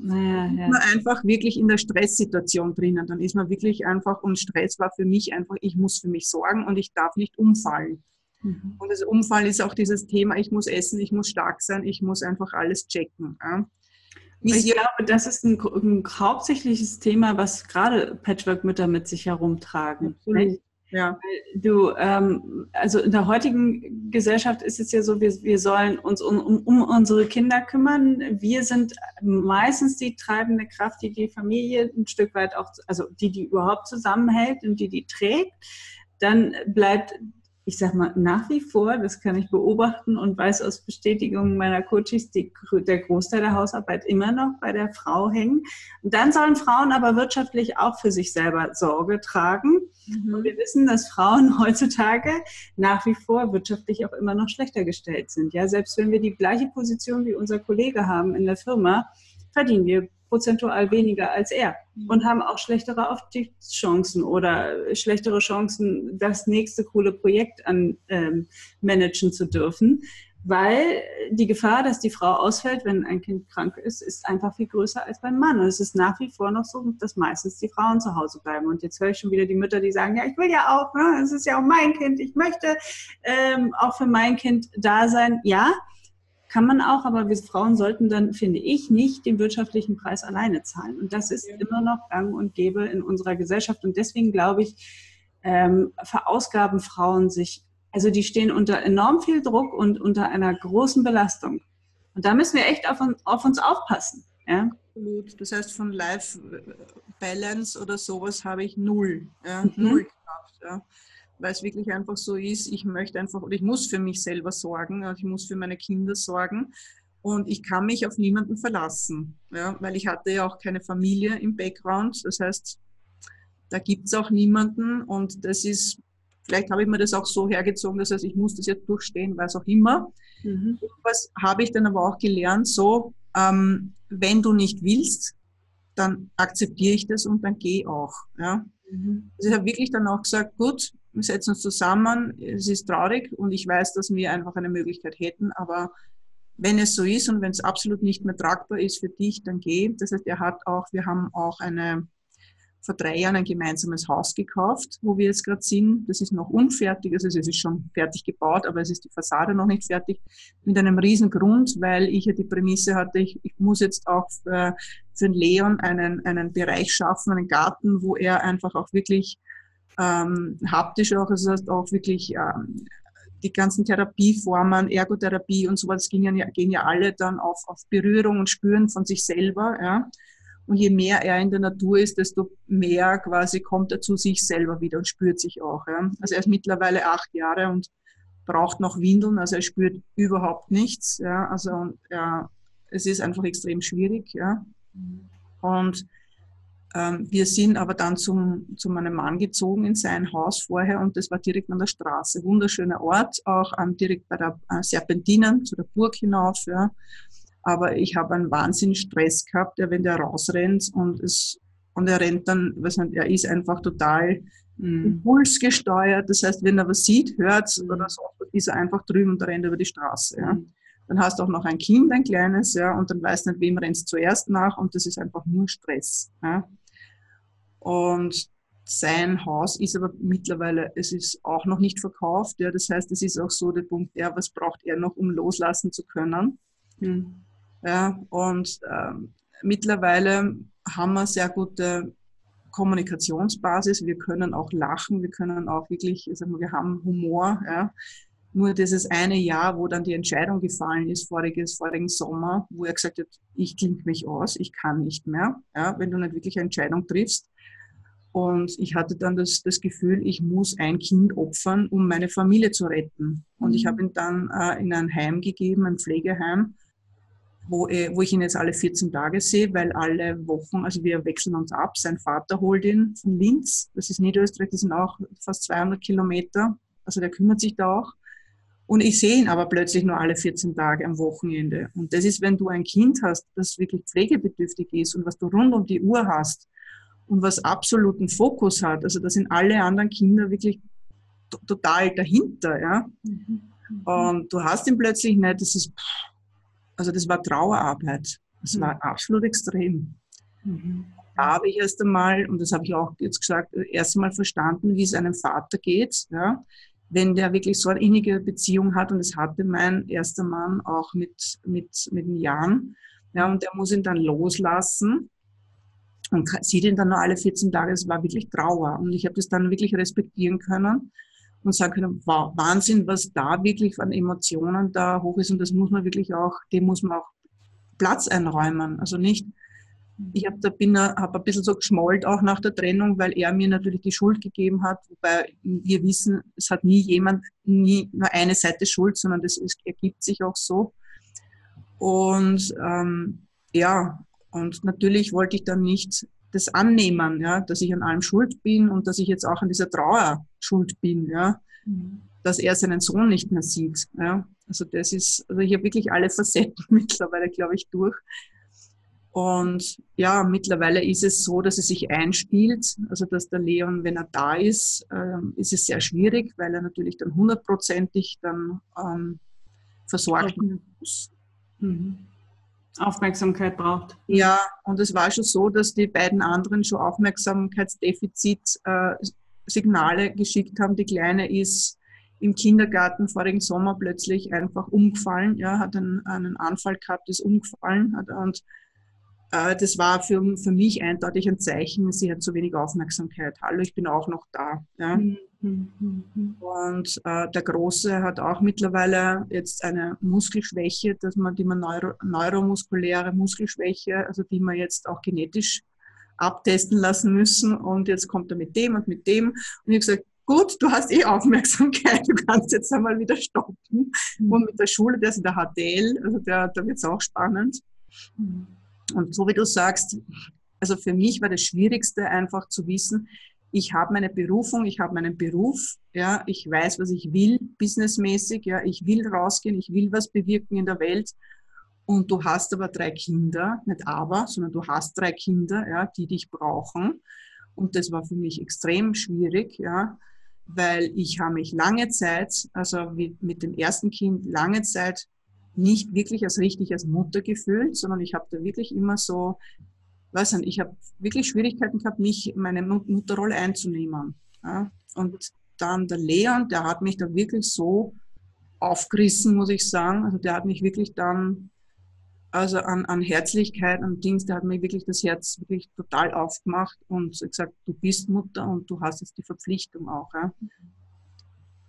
Naja, ja. man einfach wirklich in der Stresssituation drinnen. Dann ist man wirklich einfach, und Stress war für mich einfach, ich muss für mich sorgen und ich darf nicht umfallen. Mhm. Und das Umfall ist auch dieses Thema, ich muss essen, ich muss stark sein, ich muss einfach alles checken. Ja. Ich glaube, das ist ein, ein, hauptsächliches Thema, was gerade Patchwork-Mütter mit sich herumtragen. Ja. Du, ähm, also in der heutigen Gesellschaft ist es ja so, wir, wir sollen uns um, um, um, unsere Kinder kümmern. Wir sind meistens die treibende Kraft, die die Familie ein Stück weit auch, also die, die überhaupt zusammenhält und die, die trägt. Dann bleibt ich sag mal, nach wie vor, das kann ich beobachten und weiß aus Bestätigungen meiner Coaches, die, der Großteil der Hausarbeit immer noch bei der Frau hängen. Und dann sollen Frauen aber wirtschaftlich auch für sich selber Sorge tragen. Mhm. Und wir wissen, dass Frauen heutzutage nach wie vor wirtschaftlich auch immer noch schlechter gestellt sind. Ja, selbst wenn wir die gleiche Position wie unser Kollege haben in der Firma, verdienen wir prozentual weniger als er mhm. und haben auch schlechtere Aufstiegschancen oder schlechtere Chancen, das nächste coole Projekt an ähm, managen zu dürfen, weil die Gefahr, dass die Frau ausfällt, wenn ein Kind krank ist, ist einfach viel größer als beim Mann. Und es ist nach wie vor noch so, dass meistens die Frauen zu Hause bleiben. Und jetzt höre ich schon wieder die Mütter, die sagen, ja, ich will ja auch, ne? es ist ja auch mein Kind, ich möchte ähm, auch für mein Kind da sein. Ja, kann man auch, aber wir Frauen sollten dann, finde ich, nicht den wirtschaftlichen Preis alleine zahlen. Und das ist ja. immer noch gang und gäbe in unserer Gesellschaft. Und deswegen glaube ich, ähm, verausgaben Frauen sich, also die stehen unter enorm viel Druck und unter einer großen Belastung. Und da müssen wir echt auf, auf uns aufpassen. Ja? Absolut. Das heißt, von Life Balance oder sowas habe ich null. Ja? Mhm. Null gehabt. Ja? Weil es wirklich einfach so ist, ich möchte einfach oder ich muss für mich selber sorgen und ich muss für meine Kinder sorgen und ich kann mich auf niemanden verlassen, ja, weil ich hatte ja auch keine Familie im Background, das heißt, da gibt es auch niemanden und das ist, vielleicht habe ich mir das auch so hergezogen, das heißt, ich muss das jetzt durchstehen, was auch immer. Mhm. Was habe ich dann aber auch gelernt, so, ähm, wenn du nicht willst, dann akzeptiere ich das und dann gehe auch. Ja. Mhm. Also ich habe wirklich dann auch gesagt, gut, wir setzen uns zusammen, es ist traurig und ich weiß, dass wir einfach eine Möglichkeit hätten, aber wenn es so ist und wenn es absolut nicht mehr tragbar ist für dich, dann geh. Das heißt, er hat auch, wir haben auch eine, vor drei Jahren ein gemeinsames Haus gekauft, wo wir jetzt gerade sind. Das ist noch unfertig, also es ist schon fertig gebaut, aber es ist die Fassade noch nicht fertig. Mit einem riesen Grund, weil ich ja die Prämisse hatte, ich, ich muss jetzt auch für, für den Leon einen, einen Bereich schaffen, einen Garten, wo er einfach auch wirklich ähm, haptisch auch, also das heißt auch wirklich ähm, die ganzen Therapieformen, Ergotherapie und sowas gehen ja, gehen ja alle dann auf, auf Berührung und Spüren von sich selber. Ja. Und je mehr er in der Natur ist, desto mehr quasi kommt er zu sich selber wieder und spürt sich auch. Ja. Also er ist mittlerweile acht Jahre und braucht noch Windeln, also er spürt überhaupt nichts. Ja. Also ja, es ist einfach extrem schwierig. Ja. Und ähm, wir sind aber dann zum, zu meinem Mann gezogen in sein Haus vorher und das war direkt an der Straße. Wunderschöner Ort, auch ähm, direkt bei der äh, Serpentinen zu der Burg hinauf. Ja. Aber ich habe einen wahnsinnigen Stress gehabt, ja, wenn der rausrennt und es und er rennt dann, was nicht, er ist einfach total mhm. impulsgesteuert. Das heißt, wenn er was sieht, hört oder so, ist er einfach drüben und rennt über die Straße. Ja. Mhm. Dann hast du auch noch ein Kind, ein kleines, ja, und dann weißt du nicht, wem rennst zuerst nach und das ist einfach nur Stress. Ja. Und sein Haus ist aber mittlerweile, es ist auch noch nicht verkauft. Ja, das heißt, es ist auch so der Punkt, ja, was braucht er noch, um loslassen zu können? Mhm. Ja, und ähm, mittlerweile haben wir sehr gute Kommunikationsbasis. Wir können auch lachen, wir können auch wirklich, sagen wir, wir haben Humor. Ja. Nur dieses eine Jahr, wo dann die Entscheidung gefallen ist, voriges, vorigen Sommer, wo er gesagt hat, ich klinge mich aus, ich kann nicht mehr, ja, wenn du nicht wirklich eine Entscheidung triffst, und ich hatte dann das, das Gefühl, ich muss ein Kind opfern, um meine Familie zu retten. Und ich mhm. habe ihn dann äh, in ein Heim gegeben, ein Pflegeheim, wo, äh, wo ich ihn jetzt alle 14 Tage sehe, weil alle Wochen, also wir wechseln uns ab. Sein Vater holt ihn von Linz, das ist Niederösterreich, das sind auch fast 200 Kilometer. Also der kümmert sich da auch. Und ich sehe ihn aber plötzlich nur alle 14 Tage am Wochenende. Und das ist, wenn du ein Kind hast, das wirklich pflegebedürftig ist und was du rund um die Uhr hast, und was absoluten Fokus hat. Also da sind alle anderen Kinder wirklich total dahinter. Ja? Mhm. Und du hast ihn plötzlich nicht, das ist, also das war Trauerarbeit. Das mhm. war absolut extrem. Mhm. Da habe ich erst einmal, und das habe ich auch jetzt gesagt, erst einmal verstanden, wie es einem Vater geht, ja? Wenn der wirklich so eine innige Beziehung hat. Und das hatte mein erster Mann auch mit, mit, mit den Jahren. Ja, und der muss ihn dann loslassen und sieht ihn dann nur alle 14 Tage. Es war wirklich Trauer. Und ich habe das dann wirklich respektieren können und sagen können, wow, Wahnsinn, was da wirklich an Emotionen da hoch ist. Und das muss man wirklich auch, dem muss man auch Platz einräumen. Also nicht, ich habe da bin, hab ein bisschen so geschmollt auch nach der Trennung, weil er mir natürlich die Schuld gegeben hat. Wobei wir wissen, es hat nie jemand, nie nur eine Seite Schuld, sondern das ist, ergibt sich auch so. Und ähm, ja, und natürlich wollte ich dann nicht das annehmen, ja, dass ich an allem schuld bin und dass ich jetzt auch an dieser Trauer schuld bin, ja, mhm. dass er seinen Sohn nicht mehr sieht. Ja. Also das ist, also ich habe wirklich alle Facetten mittlerweile, glaube ich, durch. Und ja, mittlerweile ist es so, dass es sich einspielt. Also dass der Leon, wenn er da ist, ähm, ist es sehr schwierig, weil er natürlich dann hundertprozentig dann ähm, versorgt muss. Mhm. Aufmerksamkeit braucht. Ja, und es war schon so, dass die beiden anderen schon Aufmerksamkeitsdefizit-Signale äh, geschickt haben. Die Kleine ist im Kindergarten vorigen Sommer plötzlich einfach umgefallen, ja, hat einen, einen Anfall gehabt, ist umgefallen hat, und äh, das war für, für mich eindeutig ein Zeichen, sie hat zu wenig Aufmerksamkeit. Hallo, ich bin auch noch da. Ja. Mhm. Und äh, der Große hat auch mittlerweile jetzt eine Muskelschwäche, dass man, die man neuro, neuromuskuläre Muskelschwäche, also die man jetzt auch genetisch abtesten lassen müssen. Und jetzt kommt er mit dem und mit dem. Und ich habe gesagt, gut, du hast eh Aufmerksamkeit, du kannst jetzt einmal wieder stoppen. Mhm. Und mit der Schule, der ist in der HTL, also da wird es auch spannend. Mhm. Und so wie du sagst, also für mich war das Schwierigste einfach zu wissen, ich habe meine Berufung, ich habe meinen Beruf, ja, ich weiß, was ich will, businessmäßig, ja, ich will rausgehen, ich will was bewirken in der Welt. Und du hast aber drei Kinder, nicht aber, sondern du hast drei Kinder, ja, die dich brauchen. Und das war für mich extrem schwierig, ja, weil ich habe mich lange Zeit, also mit dem ersten Kind lange Zeit nicht wirklich als richtig als Mutter gefühlt, sondern ich habe da wirklich immer so, weiß nicht, ich habe wirklich Schwierigkeiten gehabt, mich meine Mutterrolle einzunehmen. Ja? Und dann der Leon, der hat mich da wirklich so aufgerissen, muss ich sagen. Also der hat mich wirklich dann, also an, an Herzlichkeit, an Dings, der hat mir wirklich das Herz wirklich total aufgemacht und gesagt, du bist Mutter und du hast jetzt die Verpflichtung auch. Ja?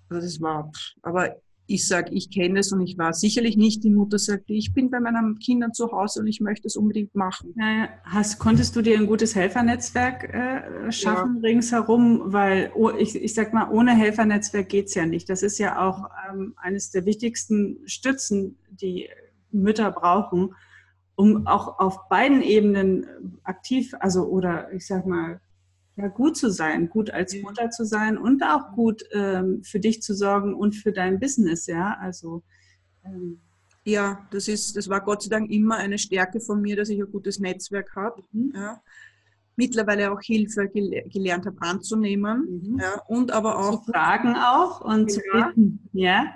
Also das war, aber ich sage, ich kenne es und ich war sicherlich nicht die Mutter, sagte, ich bin bei meinen Kindern zu Hause und ich möchte es unbedingt machen. Hast, konntest du dir ein gutes Helfernetzwerk äh, schaffen ja. ringsherum? Weil oh, ich, ich sag mal, ohne Helfernetzwerk geht es ja nicht. Das ist ja auch ähm, eines der wichtigsten Stützen, die Mütter brauchen, um auch auf beiden Ebenen aktiv, also oder ich sag mal, ja, gut zu sein, gut als Mutter zu sein und auch gut ähm, für dich zu sorgen und für dein Business, ja. Also ähm, ja, das ist, das war Gott sei Dank immer eine Stärke von mir, dass ich ein gutes Netzwerk habe. Mhm. Ja. Mittlerweile auch Hilfe gele gelernt habe anzunehmen mhm. ja, und aber auch zu fragen auch und zu bitten. Ja.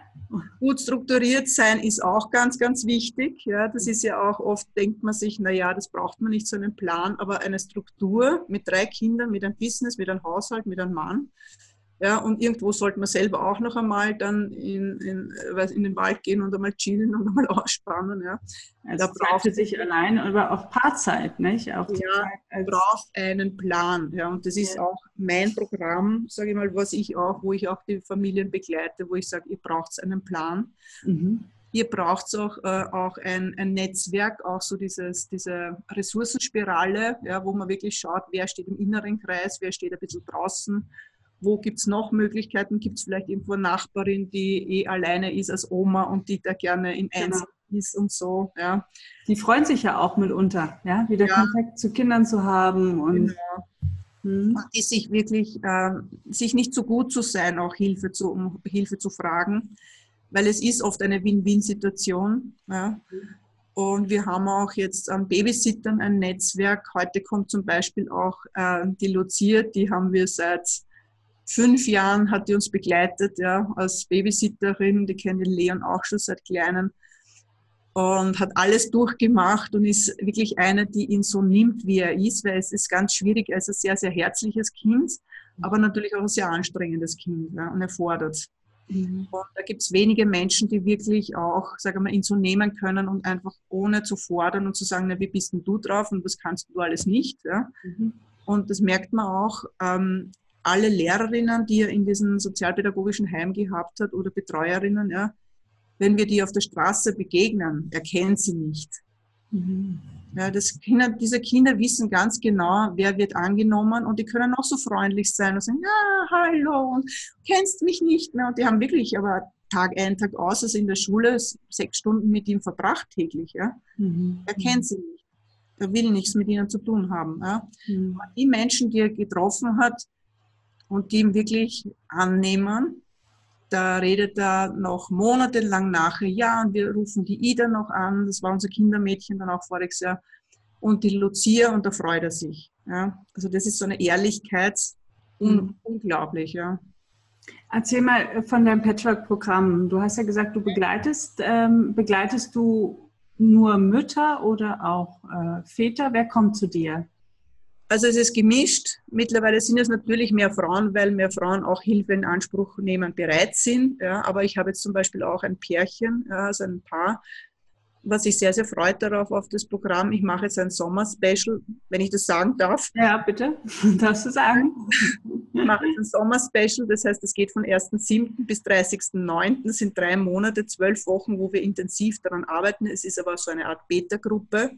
Gut strukturiert sein ist auch ganz, ganz wichtig. Ja, das ist ja auch oft, denkt man sich, na ja, das braucht man nicht so einen Plan, aber eine Struktur mit drei Kindern, mit einem Business, mit einem Haushalt, mit einem Mann, ja, und irgendwo sollte man selber auch noch einmal dann in, in, in den Wald gehen und einmal chillen und einmal ausspannen. Ja. Also da braucht es sich allein, aber auch Paarzeit, nicht? Auch ja, braucht einen Plan. Ja, und das ist ja. auch mein Programm, sage ich mal, was ich auch, wo ich auch die Familien begleite, wo ich sage, ihr braucht einen Plan. Mhm. Ihr braucht auch, äh, auch ein, ein, Netzwerk, auch so dieses, diese Ressourcenspirale, ja, wo man wirklich schaut, wer steht im inneren Kreis, wer steht ein bisschen draußen, wo gibt es noch Möglichkeiten? Gibt es vielleicht irgendwo eine Nachbarin, die eh alleine ist als Oma und die da gerne in genau. Einsatz ist und so. Ja. Die freuen sich ja auch mitunter, ja, wieder ja. Kontakt zu Kindern zu haben und, genau. hm. die sich wirklich, äh, sich nicht so gut zu sein, auch Hilfe zu, um Hilfe zu fragen, weil es ist oft eine Win-Win-Situation. Ja. Und wir haben auch jetzt an Babysittern ein Netzwerk. Heute kommt zum Beispiel auch äh, die Lucia, die haben wir seit fünf Jahren hat die uns begleitet, ja, als Babysitterin. Die kennt den Leon auch schon seit Kleinen und hat alles durchgemacht und ist wirklich eine, die ihn so nimmt, wie er ist, weil es ist ganz schwierig. Er ist ein sehr, sehr herzliches Kind, aber natürlich auch ein sehr anstrengendes Kind ja, und er fordert. Mhm. Und da gibt es wenige Menschen, die wirklich auch, sagen wir, ihn so nehmen können und einfach ohne zu fordern und zu sagen, na, wie bist denn du drauf und was kannst du alles nicht. Ja? Mhm. Und das merkt man auch, ähm, alle Lehrerinnen, die er in diesem sozialpädagogischen Heim gehabt hat oder Betreuerinnen, ja, wenn wir die auf der Straße begegnen, erkennen sie nicht. Mhm. Ja, das Kinder, diese Kinder wissen ganz genau, wer wird angenommen und die können auch so freundlich sein und sagen, ja, hallo und kennst mich nicht mehr. Und die haben wirklich aber Tag ein, Tag aus, also in der Schule, sechs Stunden mit ihm verbracht täglich. Ja. Mhm. Er kennt sie nicht. Er will nichts mit ihnen zu tun haben. Ja. Mhm. Die Menschen, die er getroffen hat, und die ihm wirklich annehmen. Da redet er noch monatelang nachher, ja, und wir rufen die Ida noch an, das war unser Kindermädchen dann auch voriges Jahr, und die Lucia, und da freut er sich. Ja. Also das ist so eine Ehrlichkeit, mhm. unglaublich, ja. Erzähl mal von deinem Patchwork-Programm. Du hast ja gesagt, du begleitest, ähm, begleitest du nur Mütter oder auch äh, Väter? Wer kommt zu dir? Also es ist gemischt. Mittlerweile sind es natürlich mehr Frauen, weil mehr Frauen auch Hilfe in Anspruch nehmen bereit sind. Ja, aber ich habe jetzt zum Beispiel auch ein Pärchen, ja, also ein Paar, was ich sehr, sehr freut darauf, auf das Programm. Ich mache jetzt ein Sommer-Special, wenn ich das sagen darf. Ja, bitte. Darfst du sagen? Ich mache jetzt ein Sommer-Special, das heißt, es geht von 1.7. bis 30.9. Das sind drei Monate, zwölf Wochen, wo wir intensiv daran arbeiten. Es ist aber so eine Art Beta-Gruppe,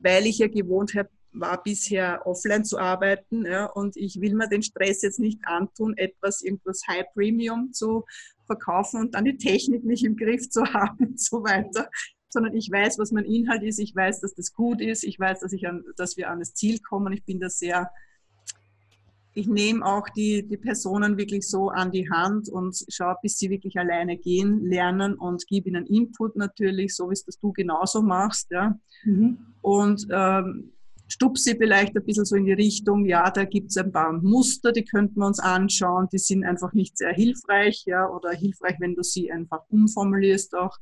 weil ich ja gewohnt habe, war bisher offline zu arbeiten ja, und ich will mir den Stress jetzt nicht antun, etwas, irgendwas High Premium zu verkaufen und dann die Technik nicht im Griff zu haben und so weiter, sondern ich weiß, was mein Inhalt ist, ich weiß, dass das gut ist, ich weiß, dass, ich an, dass wir an das Ziel kommen. Ich bin da sehr, ich nehme auch die, die Personen wirklich so an die Hand und schaue, bis sie wirklich alleine gehen, lernen und gebe ihnen Input natürlich, so wie es das du genauso machst. Ja. Mhm. Und ähm, stupse vielleicht ein bisschen so in die Richtung, ja, da gibt es ein paar Muster, die könnten wir uns anschauen, die sind einfach nicht sehr hilfreich, ja, oder hilfreich, wenn du sie einfach umformulierst auch.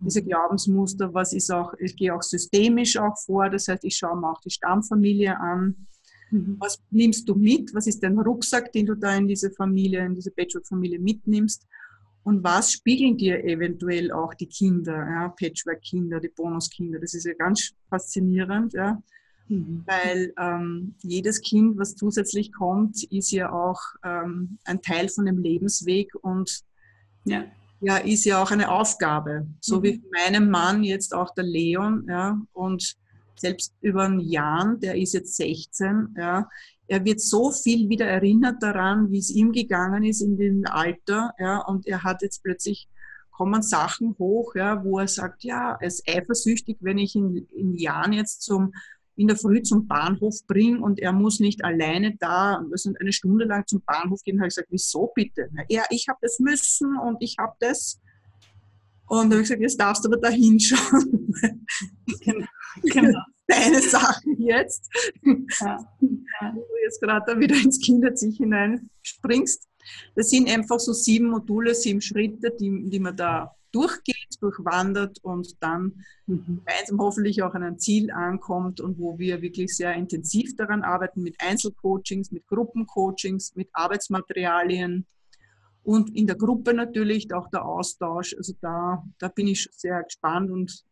Diese Glaubensmuster, was ist auch, ich gehe auch systemisch auch vor, das heißt, ich schaue mir auch die Stammfamilie an. Mhm. Was nimmst du mit? Was ist dein Rucksack, den du da in diese Familie, in diese Patchwork-Familie mitnimmst? Und was spiegeln dir eventuell auch die Kinder, ja, Patchwork-Kinder, die Bonuskinder? Das ist ja ganz faszinierend, ja. Mhm. Weil ähm, jedes Kind, was zusätzlich kommt, ist ja auch ähm, ein Teil von dem Lebensweg und ja. ja ist ja auch eine Aufgabe. So mhm. wie meinem Mann jetzt auch der Leon, ja, und selbst über einen Jahr, der ist jetzt 16, ja, er wird so viel wieder erinnert daran, wie es ihm gegangen ist in dem Alter, ja, und er hat jetzt plötzlich kommen Sachen hoch, ja, wo er sagt, ja, er ist eifersüchtig, wenn ich in, in Jahren jetzt zum in der Früh zum Bahnhof bringe und er muss nicht alleine da also eine Stunde lang zum Bahnhof gehen, habe ich gesagt, wieso bitte? Ja, ich habe das müssen und ich habe das. Und da habe ich gesagt, jetzt darfst du aber da hinschauen. Genau. genau. Deine Sachen jetzt. Ja. wo du jetzt gerade da wieder ins Kinderzicht hineinspringst. Das sind einfach so sieben Module, sieben Schritte, die, die man da durchgeht, durchwandert und dann mhm. gemeinsam hoffentlich auch an ein Ziel ankommt und wo wir wirklich sehr intensiv daran arbeiten mit Einzelcoachings, mit Gruppencoachings, mit Arbeitsmaterialien und in der Gruppe natürlich auch der Austausch. Also da, da bin ich sehr gespannt und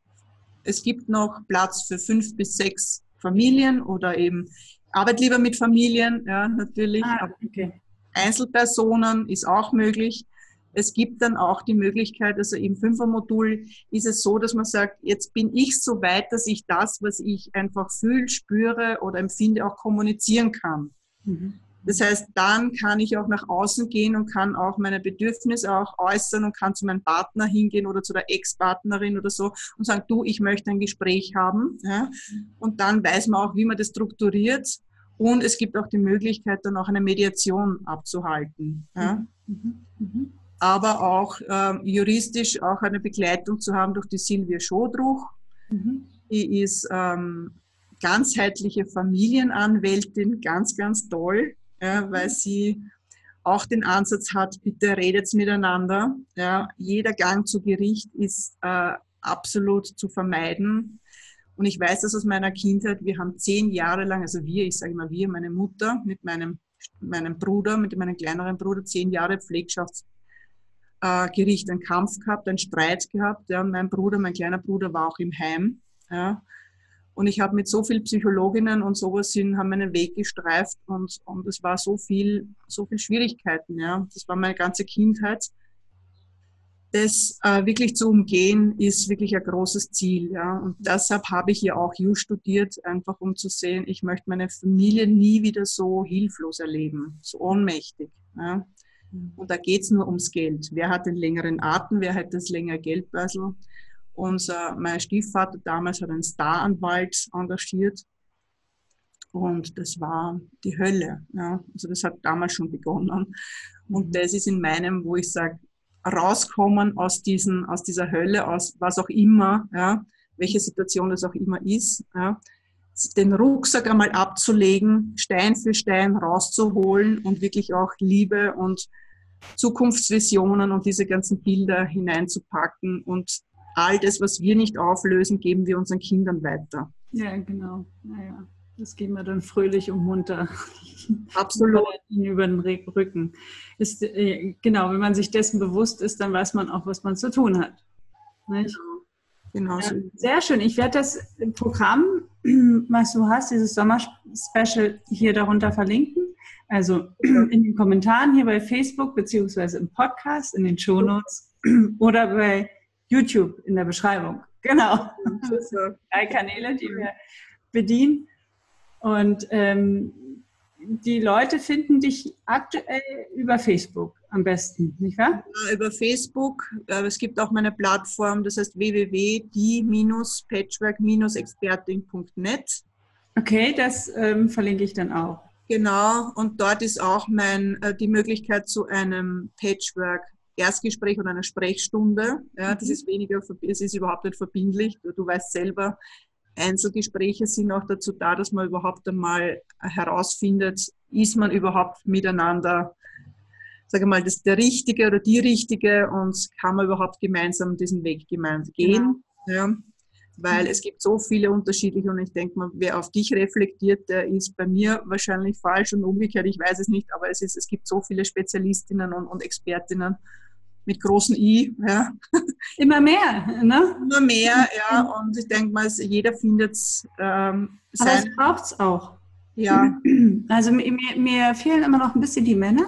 es gibt noch Platz für fünf bis sechs Familien oder eben Arbeit lieber mit Familien, ja, natürlich. Ah, okay. Einzelpersonen ist auch möglich. Es gibt dann auch die Möglichkeit, also im Fünfermodul ist es so, dass man sagt, jetzt bin ich so weit, dass ich das, was ich einfach fühle, spüre oder empfinde, auch kommunizieren kann. Mhm. Das heißt, dann kann ich auch nach außen gehen und kann auch meine Bedürfnisse auch äußern und kann zu meinem Partner hingehen oder zu der Ex-Partnerin oder so und sagen, du, ich möchte ein Gespräch haben. Ja? Und dann weiß man auch, wie man das strukturiert. Und es gibt auch die Möglichkeit, dann auch eine Mediation abzuhalten. Ja? Mhm. Mhm. Aber auch äh, juristisch auch eine Begleitung zu haben durch die Silvia Schodruch. Mhm. Die ist ähm, ganzheitliche Familienanwältin, ganz, ganz toll ja, weil sie auch den Ansatz hat, bitte redet miteinander. Ja, jeder Gang zu Gericht ist äh, absolut zu vermeiden. Und ich weiß das aus meiner Kindheit. Wir haben zehn Jahre lang, also wir, ich sage immer wir, meine Mutter mit meinem, meinem Bruder, mit meinem kleineren Bruder, zehn Jahre Pflegschaftsgericht, äh, einen Kampf gehabt, einen Streit gehabt. Ja, mein Bruder, mein kleiner Bruder war auch im Heim. Ja, und ich habe mit so vielen Psychologinnen und sowas hin, haben meinen Weg gestreift und, und es war so viel, so viel Schwierigkeiten, ja. Das war meine ganze Kindheit. Das äh, wirklich zu umgehen, ist wirklich ein großes Ziel, ja. Und deshalb habe ich ja auch Ju studiert, einfach um zu sehen, ich möchte meine Familie nie wieder so hilflos erleben, so ohnmächtig, ja. Und da geht es nur ums Geld. Wer hat den längeren Atem, wer hat das längere Geldbörsel? Unser, mein Stiefvater damals hat einen Staranwalt engagiert und das war die Hölle. Ja. Also das hat damals schon begonnen. Und mhm. das ist in meinem, wo ich sage, rauskommen aus, diesen, aus dieser Hölle, aus was auch immer, ja, welche Situation das auch immer ist, ja, den Rucksack einmal abzulegen, Stein für Stein rauszuholen und wirklich auch Liebe und Zukunftsvisionen und diese ganzen Bilder hineinzupacken und all das, was wir nicht auflösen, geben wir unseren Kindern weiter. Ja, genau. Naja, das geben wir dann fröhlich und munter. Absolut. über den Rücken. Ist, äh, genau, wenn man sich dessen bewusst ist, dann weiß man auch, was man zu tun hat. Nicht? Genau. genau ja, sehr schön. Ich werde das Programm, was du hast, dieses Sommer-Special hier darunter verlinken. Also in den Kommentaren hier bei Facebook, beziehungsweise im Podcast, in den Shownotes oder bei YouTube in der Beschreibung. Genau. Das sind drei Kanäle, die wir bedienen. Und ähm, die Leute finden dich aktuell über Facebook am besten, nicht wahr? Ja, über Facebook. Es gibt auch meine Plattform, das heißt www.die-patchwork-expertin.net. Okay, das ähm, verlinke ich dann auch. Genau, und dort ist auch mein, äh, die Möglichkeit zu einem Patchwork Erstgespräch oder einer Sprechstunde. Ja, das mhm. ist weniger, es ist überhaupt nicht verbindlich. Du weißt selber, Einzelgespräche sind auch dazu da, dass man überhaupt einmal herausfindet, ist man überhaupt miteinander, sage mal, das der Richtige oder die Richtige und kann man überhaupt gemeinsam diesen Weg gemeinsam gehen. Ja. ja. Weil es gibt so viele unterschiedliche und ich denke mal, wer auf dich reflektiert, der ist bei mir wahrscheinlich falsch und umgekehrt, ich weiß es nicht, aber es, ist, es gibt so viele Spezialistinnen und, und Expertinnen, mit großen I. Ja. Immer mehr, ne? Immer mehr, ja. Und ich denke mal, jeder findet ähm, sein. Aber es braucht es auch. Ja. Also mir, mir, fehlen immer noch ein bisschen die Männer.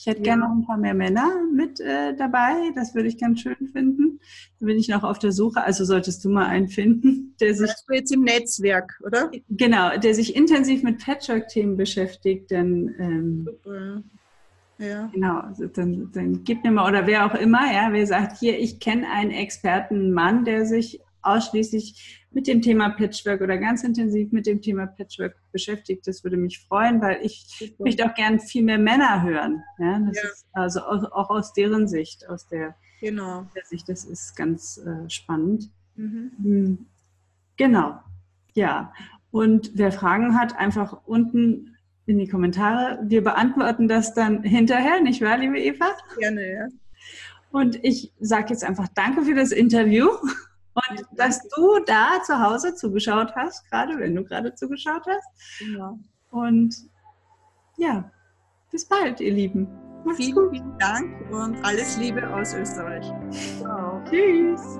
Ich hätte ja. gerne noch ein paar mehr Männer mit äh, dabei. Das würde ich ganz schön finden. Da bin ich noch auf der Suche. Also solltest du mal einen finden, der sich. du jetzt im Netzwerk, oder? Genau, der sich intensiv mit Patchwork-Themen beschäftigt. Denn ähm, Super. Ja. Genau, also dann, dann gib mir mal, oder wer auch immer, ja, wer sagt, hier, ich kenne einen Experten Mann, der sich ausschließlich mit dem Thema Patchwork oder ganz intensiv mit dem Thema Patchwork beschäftigt. Das würde mich freuen, weil ich möchte auch gern viel mehr Männer hören. Ja, das ja. ist also auch, auch, aus deren Sicht, aus der, genau. der Sicht, das ist ganz äh, spannend. Mhm. Hm. Genau, ja. Und wer Fragen hat, einfach unten in die Kommentare. Wir beantworten das dann hinterher, nicht wahr, liebe Eva? Gerne, ja. Und ich sage jetzt einfach Danke für das Interview und dass du da zu Hause zugeschaut hast, gerade wenn du gerade zugeschaut hast. Ja. Und ja, bis bald, ihr Lieben. Macht's vielen, gut. vielen Dank und alles Liebe aus Österreich. Ciao. Tschüss.